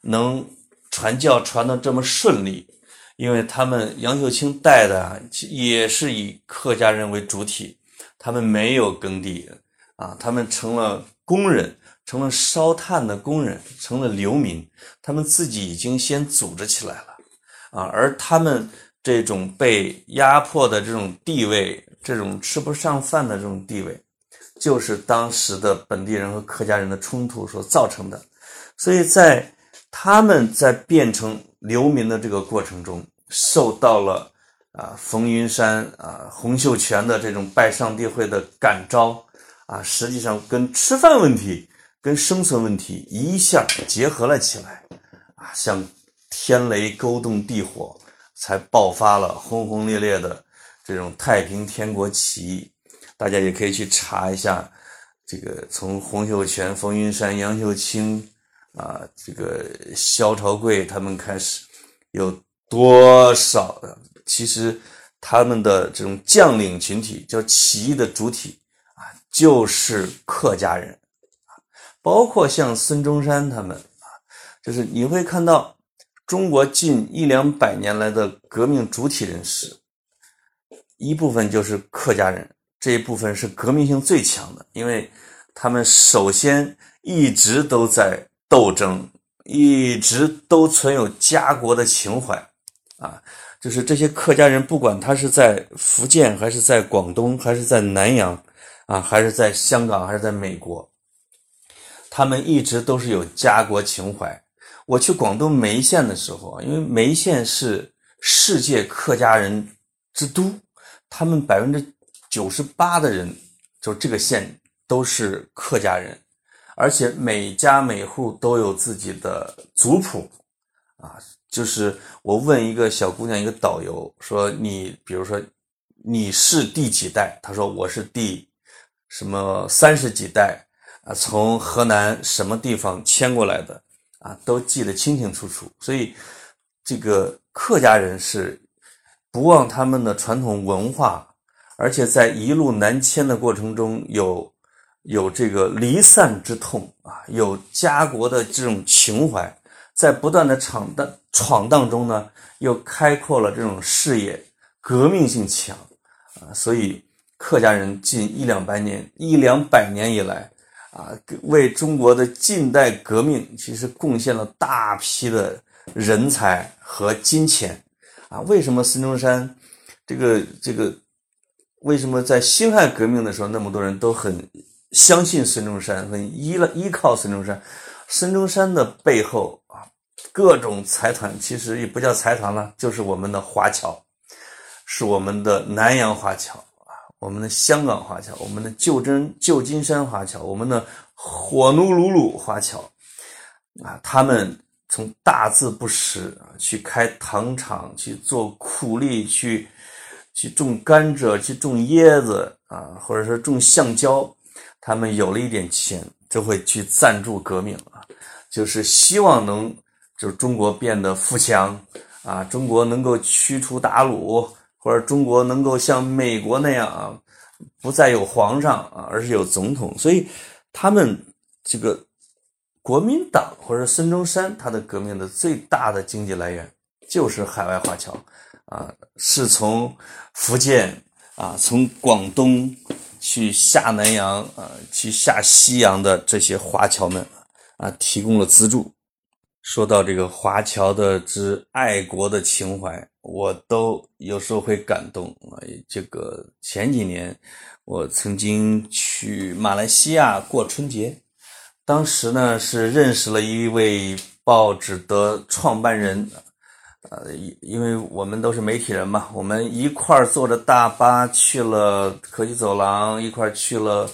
能传教传的这么顺利？因为他们杨秀清带的也是以客家人为主体，他们没有耕地。啊，他们成了工人，成了烧炭的工人，成了流民，他们自己已经先组织起来了，啊，而他们这种被压迫的这种地位，这种吃不上饭的这种地位，就是当时的本地人和客家人的冲突所造成的，所以在他们在变成流民的这个过程中，受到了啊冯云山啊洪秀全的这种拜上帝会的感召。啊，实际上跟吃饭问题、跟生存问题一下结合了起来，啊，像天雷勾动地火，才爆发了轰轰烈烈的这种太平天国起义。大家也可以去查一下，这个从洪秀全、冯云山、杨秀清啊，这个萧朝贵他们开始，有多少？其实他们的这种将领群体，叫起义的主体啊。就是客家人，包括像孙中山他们啊，就是你会看到中国近一两百年来的革命主体人士，一部分就是客家人，这一部分是革命性最强的，因为他们首先一直都在斗争，一直都存有家国的情怀啊，就是这些客家人，不管他是在福建，还是在广东，还是在南洋。啊，还是在香港，还是在美国，他们一直都是有家国情怀。我去广东梅县的时候啊，因为梅县是世界客家人之都，他们百分之九十八的人，就这个县都是客家人，而且每家每户都有自己的族谱。啊，就是我问一个小姑娘，一个导游说：“你比如说你是第几代？”她说：“我是第。”什么三十几代啊，从河南什么地方迁过来的啊，都记得清清楚楚。所以，这个客家人是不忘他们的传统文化，而且在一路南迁的过程中，有有这个离散之痛啊，有家国的这种情怀，在不断的闯荡闯荡中呢，又开阔了这种视野，革命性强啊，所以。客家人近一两百年、一两百年以来，啊，为中国的近代革命其实贡献了大批的人才和金钱，啊，为什么孙中山这个这个，为什么在辛亥革命的时候那么多人都很相信孙中山，很依了依靠孙中山？孙中山的背后啊，各种财团其实也不叫财团了，就是我们的华侨，是我们的南洋华侨。我们的香港华侨，我们的旧真旧金山华侨，我们的火奴鲁鲁华侨，啊，他们从大字不识啊，去开糖厂，去做苦力，去去种甘蔗，去种椰子啊，或者说种橡胶，他们有了一点钱，就会去赞助革命啊，就是希望能就是中国变得富强啊，中国能够驱除鞑虏，或者中国能够像美国那样啊，不再有皇上啊，而是有总统，所以他们这个。国民党或者孙中山，他的革命的最大的经济来源就是海外华侨，啊，是从福建啊，从广东去下南洋啊，去下西洋的这些华侨们啊，提供了资助。说到这个华侨的之爱国的情怀，我都有时候会感动啊。这个前几年我曾经去马来西亚过春节。当时呢，是认识了一位报纸的创办人，呃，因为我们都是媒体人嘛，我们一块儿坐着大巴去了科技走廊，一块儿去了，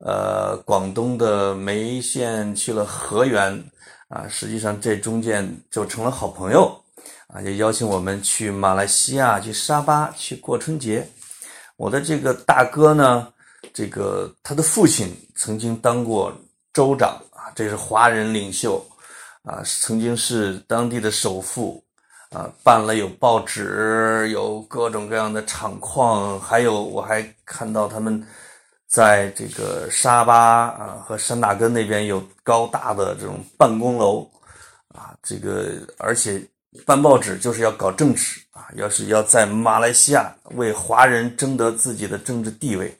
呃，广东的梅县，去了河源，啊，实际上这中间就成了好朋友，啊，也邀请我们去马来西亚，去沙巴去过春节。我的这个大哥呢，这个他的父亲曾经当过。州长啊，这是华人领袖啊，曾经是当地的首富啊，办了有报纸，有各种各样的厂矿，还有我还看到他们在这个沙巴啊和山打根那边有高大的这种办公楼啊，这个而且办报纸就是要搞政治啊，要是要在马来西亚为华人争得自己的政治地位。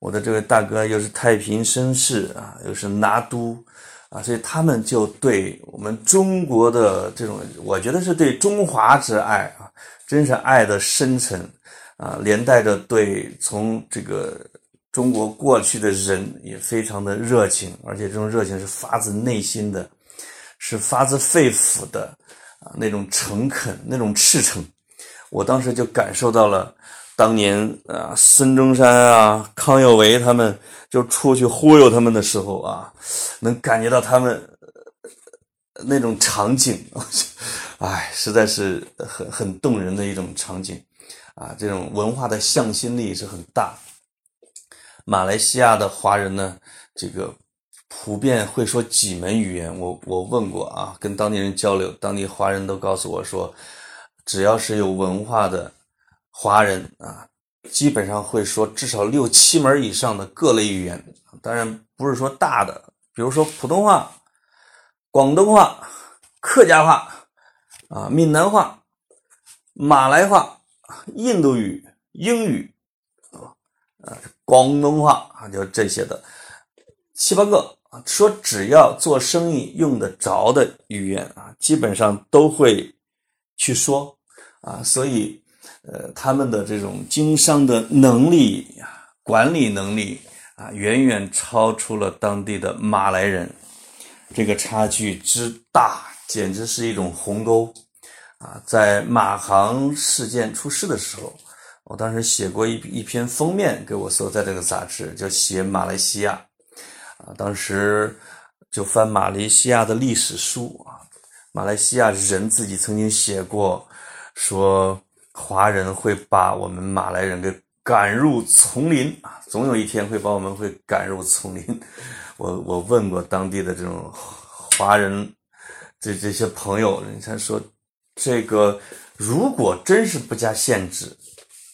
我的这位大哥又是太平绅士啊，又是拿督啊，所以他们就对我们中国的这种，我觉得是对中华之爱啊，真是爱的深沉啊，连带着对从这个中国过去的人也非常的热情，而且这种热情是发自内心的，是发自肺腑的啊，那种诚恳，那种赤诚，我当时就感受到了。当年啊，孙中山啊，康有为他们就出去忽悠他们的时候啊，能感觉到他们那种场景，哎，实在是很很动人的一种场景啊！这种文化的向心力是很大。马来西亚的华人呢，这个普遍会说几门语言。我我问过啊，跟当地人交流，当地华人都告诉我说，只要是有文化的。华人啊，基本上会说至少六七门以上的各类语言，当然不是说大的，比如说普通话、广东话、客家话啊、闽南话、马来话、印度语、英语啊、广东话啊，就这些的七八个啊，说只要做生意用得着的语言啊，基本上都会去说啊，所以。呃，他们的这种经商的能力啊，管理能力啊，远远超出了当地的马来人，这个差距之大，简直是一种鸿沟啊！在马航事件出事的时候，我当时写过一一篇封面给我所在这个杂志，就写马来西亚啊，当时就翻马来西亚的历史书啊，马来西亚人自己曾经写过说。华人会把我们马来人给赶入丛林啊，总有一天会把我们会赶入丛林。我我问过当地的这种华人，这这些朋友，人家说，这个如果真是不加限制，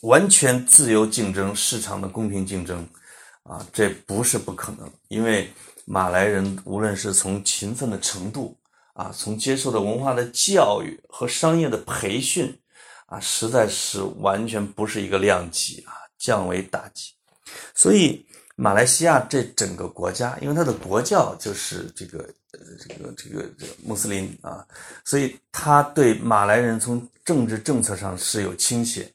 完全自由竞争，市场的公平竞争，啊，这不是不可能。因为马来人无论是从勤奋的程度啊，从接受的文化的教育和商业的培训。啊，实在是完全不是一个量级啊，降为大级。所以马来西亚这整个国家，因为它的国教就是这个这个这个这个穆斯林啊，所以他对马来人从政治政策上是有倾斜。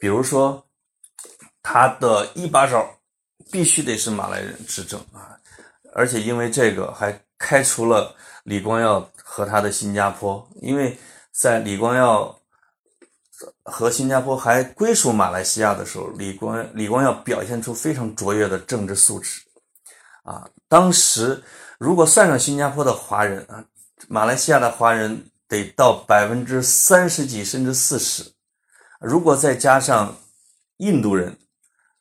比如说，他的一把手必须得是马来人执政啊，而且因为这个还开除了李光耀和他的新加坡，因为在李光耀。和新加坡还归属马来西亚的时候，李光李光耀表现出非常卓越的政治素质，啊，当时如果算上新加坡的华人啊，马来西亚的华人得到百分之三十几甚至四十，如果再加上印度人，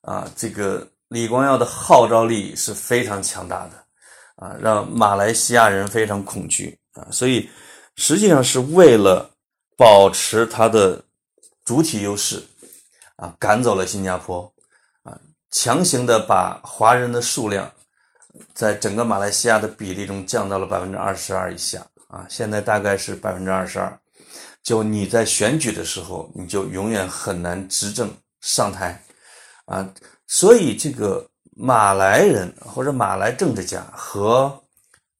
啊，这个李光耀的号召力是非常强大的，啊，让马来西亚人非常恐惧啊，所以实际上是为了保持他的主体优势，啊，赶走了新加坡，啊，强行的把华人的数量。在整个马来西亚的比例中降到了百分之二十二以下啊，现在大概是百分之二十二。就你在选举的时候，你就永远很难执政上台啊。所以这个马来人或者马来政治家和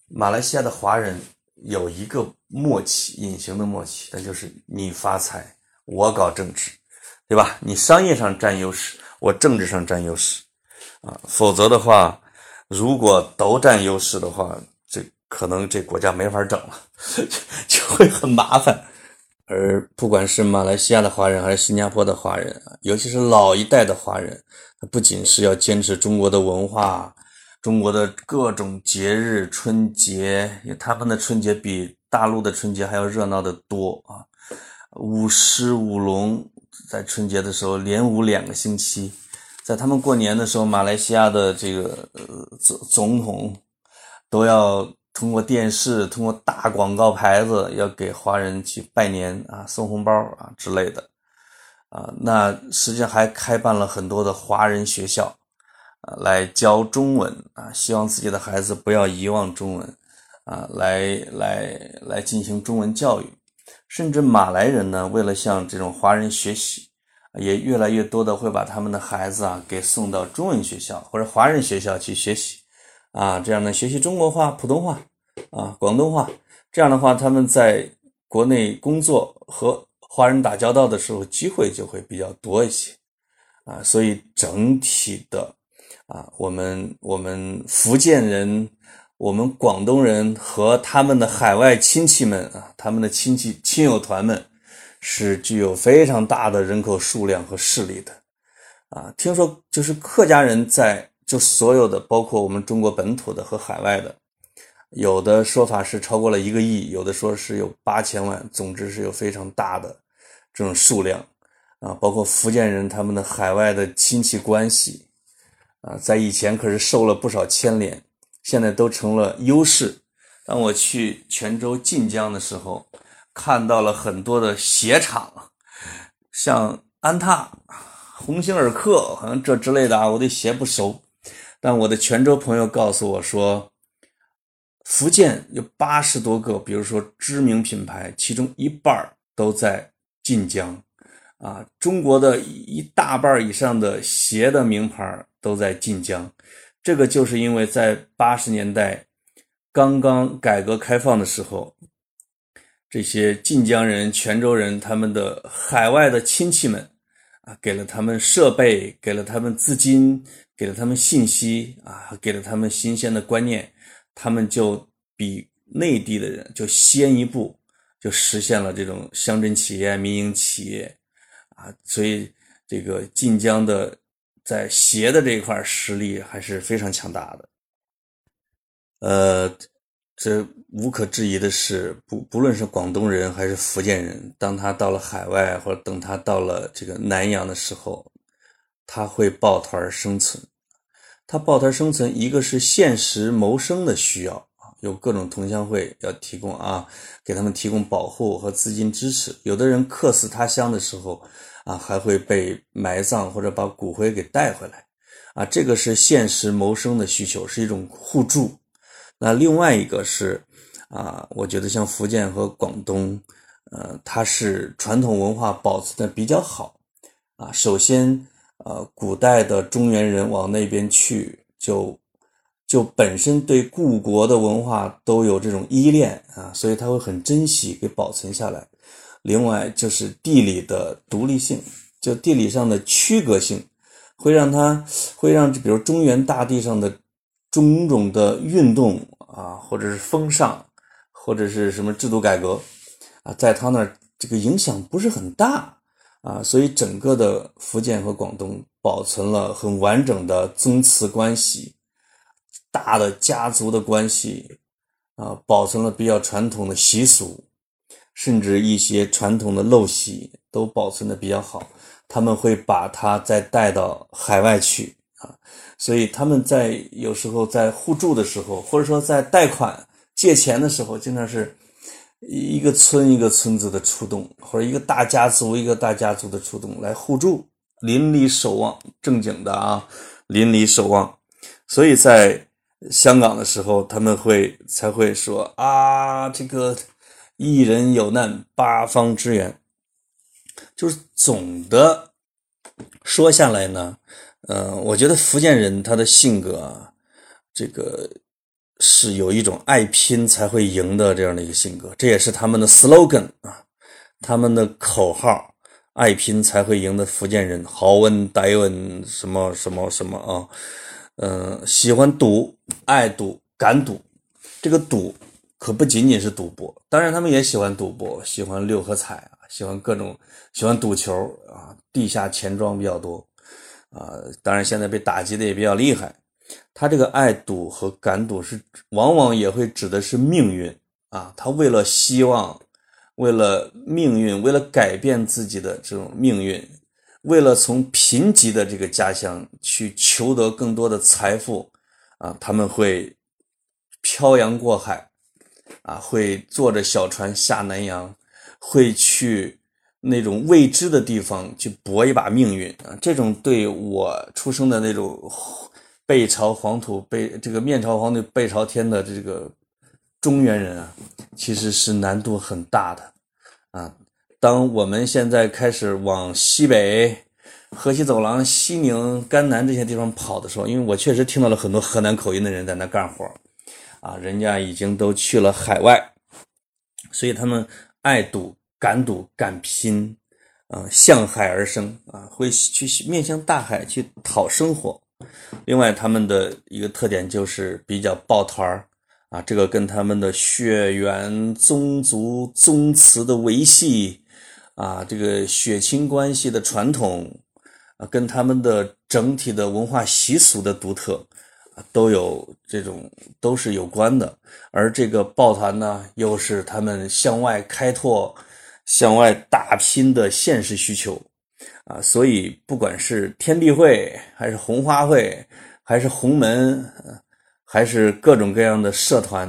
马来西亚的华人有一个默契，隐形的默契，那就是你发财，我搞政治，对吧？你商业上占优势，我政治上占优势啊，否则的话。如果都占优势的话，这可能这国家没法整了，就会很麻烦。而不管是马来西亚的华人还是新加坡的华人，尤其是老一代的华人，他不仅是要坚持中国的文化、中国的各种节日、春节，他们的春节比大陆的春节还要热闹的多啊！舞狮舞龙，在春节的时候连舞两个星期。在他们过年的时候，马来西亚的这个呃总总统都要通过电视、通过大广告牌子，要给华人去拜年啊、送红包啊之类的啊。那实际上还开办了很多的华人学校啊，来教中文啊，希望自己的孩子不要遗忘中文啊，来来来进行中文教育。甚至马来人呢，为了向这种华人学习。也越来越多的会把他们的孩子啊给送到中文学校或者华人学校去学习，啊，这样呢学习中国话、普通话啊、广东话，这样的话他们在国内工作和华人打交道的时候机会就会比较多一些，啊，所以整体的啊，我们我们福建人、我们广东人和他们的海外亲戚们啊，他们的亲戚亲友团们。是具有非常大的人口数量和势力的，啊，听说就是客家人在就所有的，包括我们中国本土的和海外的，有的说法是超过了一个亿，有的说是有八千万，总之是有非常大的这种数量，啊，包括福建人他们的海外的亲戚关系，啊，在以前可是受了不少牵连，现在都成了优势。当我去泉州晋江的时候。看到了很多的鞋厂，像安踏、鸿星尔克，好像这之类的啊，我对鞋不熟。但我的泉州朋友告诉我说，福建有八十多个，比如说知名品牌，其中一半都在晋江，啊，中国的一大半以上的鞋的名牌都在晋江。这个就是因为在八十年代刚刚改革开放的时候。这些晋江人、泉州人，他们的海外的亲戚们，啊，给了他们设备，给了他们资金，给了他们信息，啊，给了他们新鲜的观念，他们就比内地的人就先一步，就实现了这种乡镇企业、民营企业，啊，所以这个晋江的在鞋的这一块实力还是非常强大的，呃。这无可置疑的是，不不论是广东人还是福建人，当他到了海外，或者等他到了这个南洋的时候，他会抱团生存。他抱团生存，一个是现实谋生的需要，有各种同乡会要提供啊，给他们提供保护和资金支持。有的人客死他乡的时候啊，还会被埋葬或者把骨灰给带回来啊，这个是现实谋生的需求，是一种互助。那另外一个是，啊，我觉得像福建和广东，呃，它是传统文化保存的比较好，啊，首先，呃，古代的中原人往那边去，就就本身对故国的文化都有这种依恋啊，所以他会很珍惜给保存下来。另外就是地理的独立性，就地理上的区隔性，会让它会让比如中原大地上的。种种的运动啊，或者是风尚，或者是什么制度改革啊，在他那儿这个影响不是很大啊，所以整个的福建和广东保存了很完整的宗祠关系，大的家族的关系啊，保存了比较传统的习俗，甚至一些传统的陋习都保存的比较好。他们会把它再带到海外去啊，所以他们在有时候在互助的时候，或者说在贷款借钱的时候，经常是一个村一个村子的出动，或者一个大家族一个大家族的出动来互助，邻里守望，正经的啊，邻里守望。所以在香港的时候，他们会才会说啊，这个一人有难八方支援。就是总的说下来呢，呃，我觉得福建人他的性格啊，这个是有一种爱拼才会赢的这样的一个性格，这也是他们的 slogan 啊，他们的口号，爱拼才会赢的福建人，豪温歹温什么什么什么啊，嗯，喜欢赌，爱赌，敢赌，这个赌可不仅仅是赌博，当然他们也喜欢赌博，喜欢六合彩啊。喜欢各种喜欢赌球啊，地下钱庄比较多啊，当然现在被打击的也比较厉害。他这个爱赌和敢赌是往往也会指的是命运啊，他为了希望，为了命运，为了改变自己的这种命运，为了从贫瘠的这个家乡去求得更多的财富啊，他们会漂洋过海啊，会坐着小船下南洋。会去那种未知的地方去搏一把命运啊！这种对我出生的那种背朝黄土背这个面朝黄土背朝天的这个中原人啊，其实是难度很大的啊！当我们现在开始往西北、河西走廊、西宁、甘南这些地方跑的时候，因为我确实听到了很多河南口音的人在那干活啊，人家已经都去了海外，所以他们。爱赌、敢赌、敢拼，啊，向海而生啊，会去面向大海去讨生活。另外，他们的一个特点就是比较抱团儿啊，这个跟他们的血缘、宗族、宗祠的维系啊，这个血亲关系的传统啊，跟他们的整体的文化习俗的独特啊。都有这种都是有关的，而这个抱团呢，又是他们向外开拓、向外打拼的现实需求啊。所以，不管是天地会，还是红花会，还是红门，还是各种各样的社团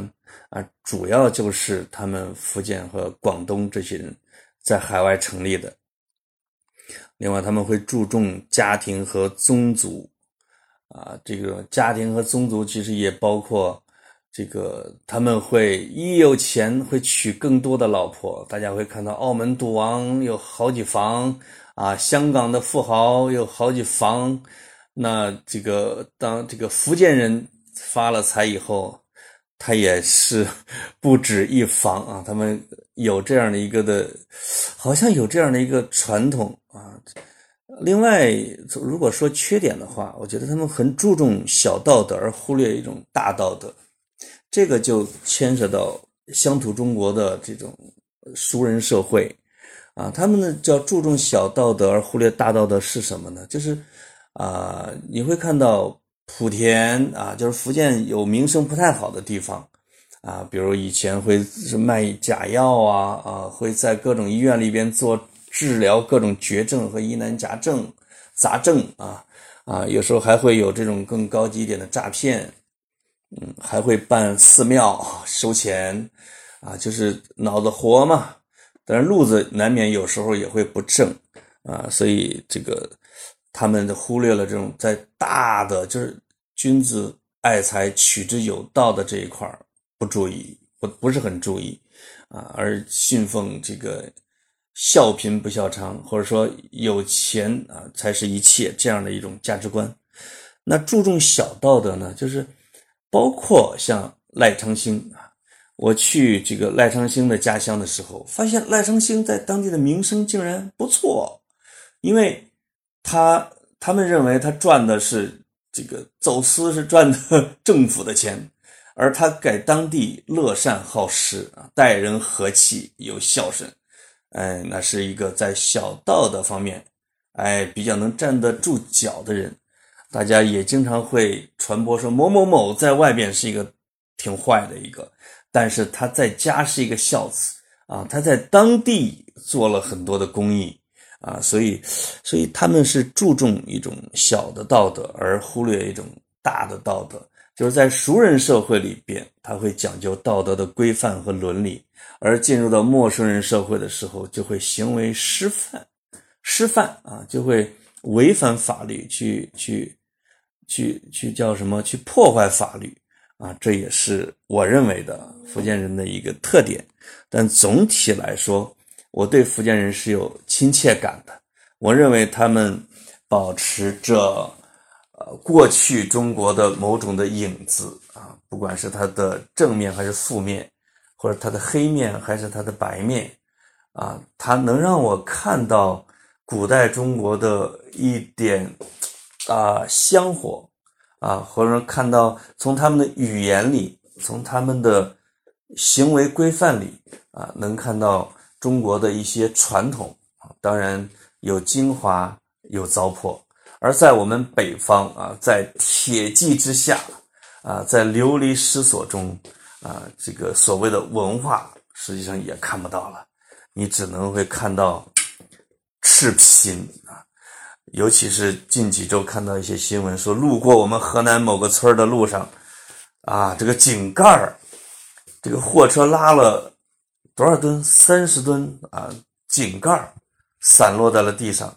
啊，主要就是他们福建和广东这些人在海外成立的。另外，他们会注重家庭和宗族。啊，这个家庭和宗族其实也包括这个，他们会一有钱会娶更多的老婆。大家会看到澳门赌王有好几房啊，香港的富豪有好几房。那这个当这个福建人发了财以后，他也是不止一房啊。他们有这样的一个的，好像有这样的一个传统啊。另外，如果说缺点的话，我觉得他们很注重小道德，而忽略一种大道德，这个就牵涉到乡土中国的这种熟人社会啊。他们呢叫注重小道德而忽略大道德是什么呢？就是啊，你会看到莆田啊，就是福建有名声不太好的地方啊，比如以前会是卖假药啊啊，会在各种医院里边做。治疗各种绝症和疑难杂症、杂症啊啊，有时候还会有这种更高级一点的诈骗，嗯，还会办寺庙收钱啊，就是脑子活嘛，但是路子难免有时候也会不正啊，所以这个他们忽略了这种在大的就是君子爱财取之有道的这一块不注意，不不是很注意啊，而信奉这个。笑贫不笑娼，或者说有钱啊才是一切这样的一种价值观。那注重小道德呢，就是包括像赖昌星啊，我去这个赖昌星的家乡的时候，发现赖昌星在当地的名声竟然不错，因为他他们认为他赚的是这个走私是赚的政府的钱，而他在当地乐善好施啊，待人和气又孝顺。哎，那是一个在小道德方面，哎，比较能站得住脚的人。大家也经常会传播说某某某在外边是一个挺坏的一个，但是他在家是一个孝子啊，他在当地做了很多的公益啊，所以，所以他们是注重一种小的道德，而忽略一种大的道德。就是在熟人社会里边，他会讲究道德的规范和伦理，而进入到陌生人社会的时候，就会行为失范，失范啊，就会违反法律，去去去去叫什么？去破坏法律啊！这也是我认为的福建人的一个特点。但总体来说，我对福建人是有亲切感的。我认为他们保持着。呃，过去中国的某种的影子啊，不管是它的正面还是负面，或者它的黑面还是它的白面，啊，它能让我看到古代中国的一点啊香火啊，或者说看到从他们的语言里，从他们的行为规范里啊，能看到中国的一些传统啊，当然有精华，有糟粕。而在我们北方啊，在铁骑之下啊，在流离失所中啊，这个所谓的文化实际上也看不到了，你只能会看到赤贫。尤其是近几周看到一些新闻，说路过我们河南某个村的路上啊，这个井盖儿，这个货车拉了多少吨？三十吨啊，井盖儿散落在了地上。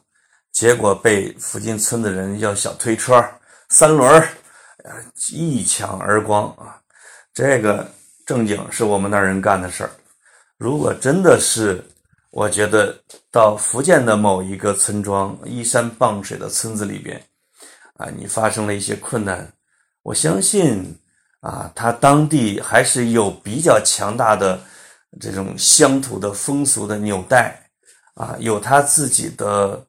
结果被附近村的人要小推车、三轮儿，一抢而光啊！这个正经是我们那人干的事儿。如果真的是，我觉得到福建的某一个村庄依山傍水的村子里边，啊，你发生了一些困难，我相信啊，他当地还是有比较强大的这种乡土的风俗的纽带啊，有他自己的。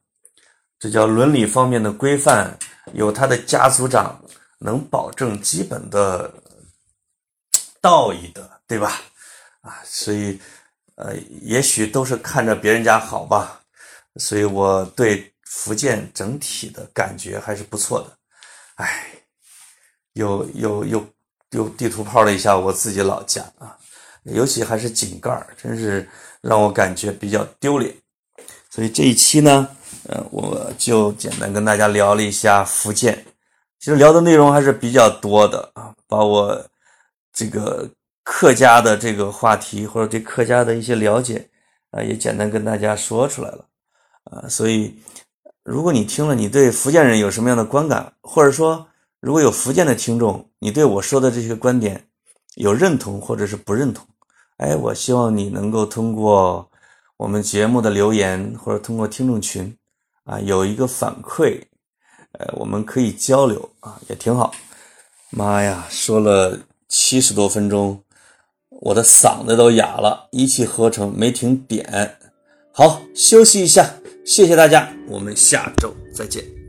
这叫伦理方面的规范，有他的家族长能保证基本的道义的，对吧？啊，所以，呃，也许都是看着别人家好吧，所以我对福建整体的感觉还是不错的。哎，又又又又地图炮了一下我自己老家啊，尤其还是井盖真是让我感觉比较丢脸。所以这一期呢。呃，我就简单跟大家聊了一下福建，其实聊的内容还是比较多的啊，把我这个客家的这个话题或者对客家的一些了解啊，也简单跟大家说出来了啊。所以，如果你听了，你对福建人有什么样的观感，或者说如果有福建的听众，你对我说的这些观点有认同或者是不认同，哎，我希望你能够通过我们节目的留言或者通过听众群。啊，有一个反馈，呃，我们可以交流啊，也挺好。妈呀，说了七十多分钟，我的嗓子都哑了，一气呵成没停点。好，休息一下，谢谢大家，我们下周再见。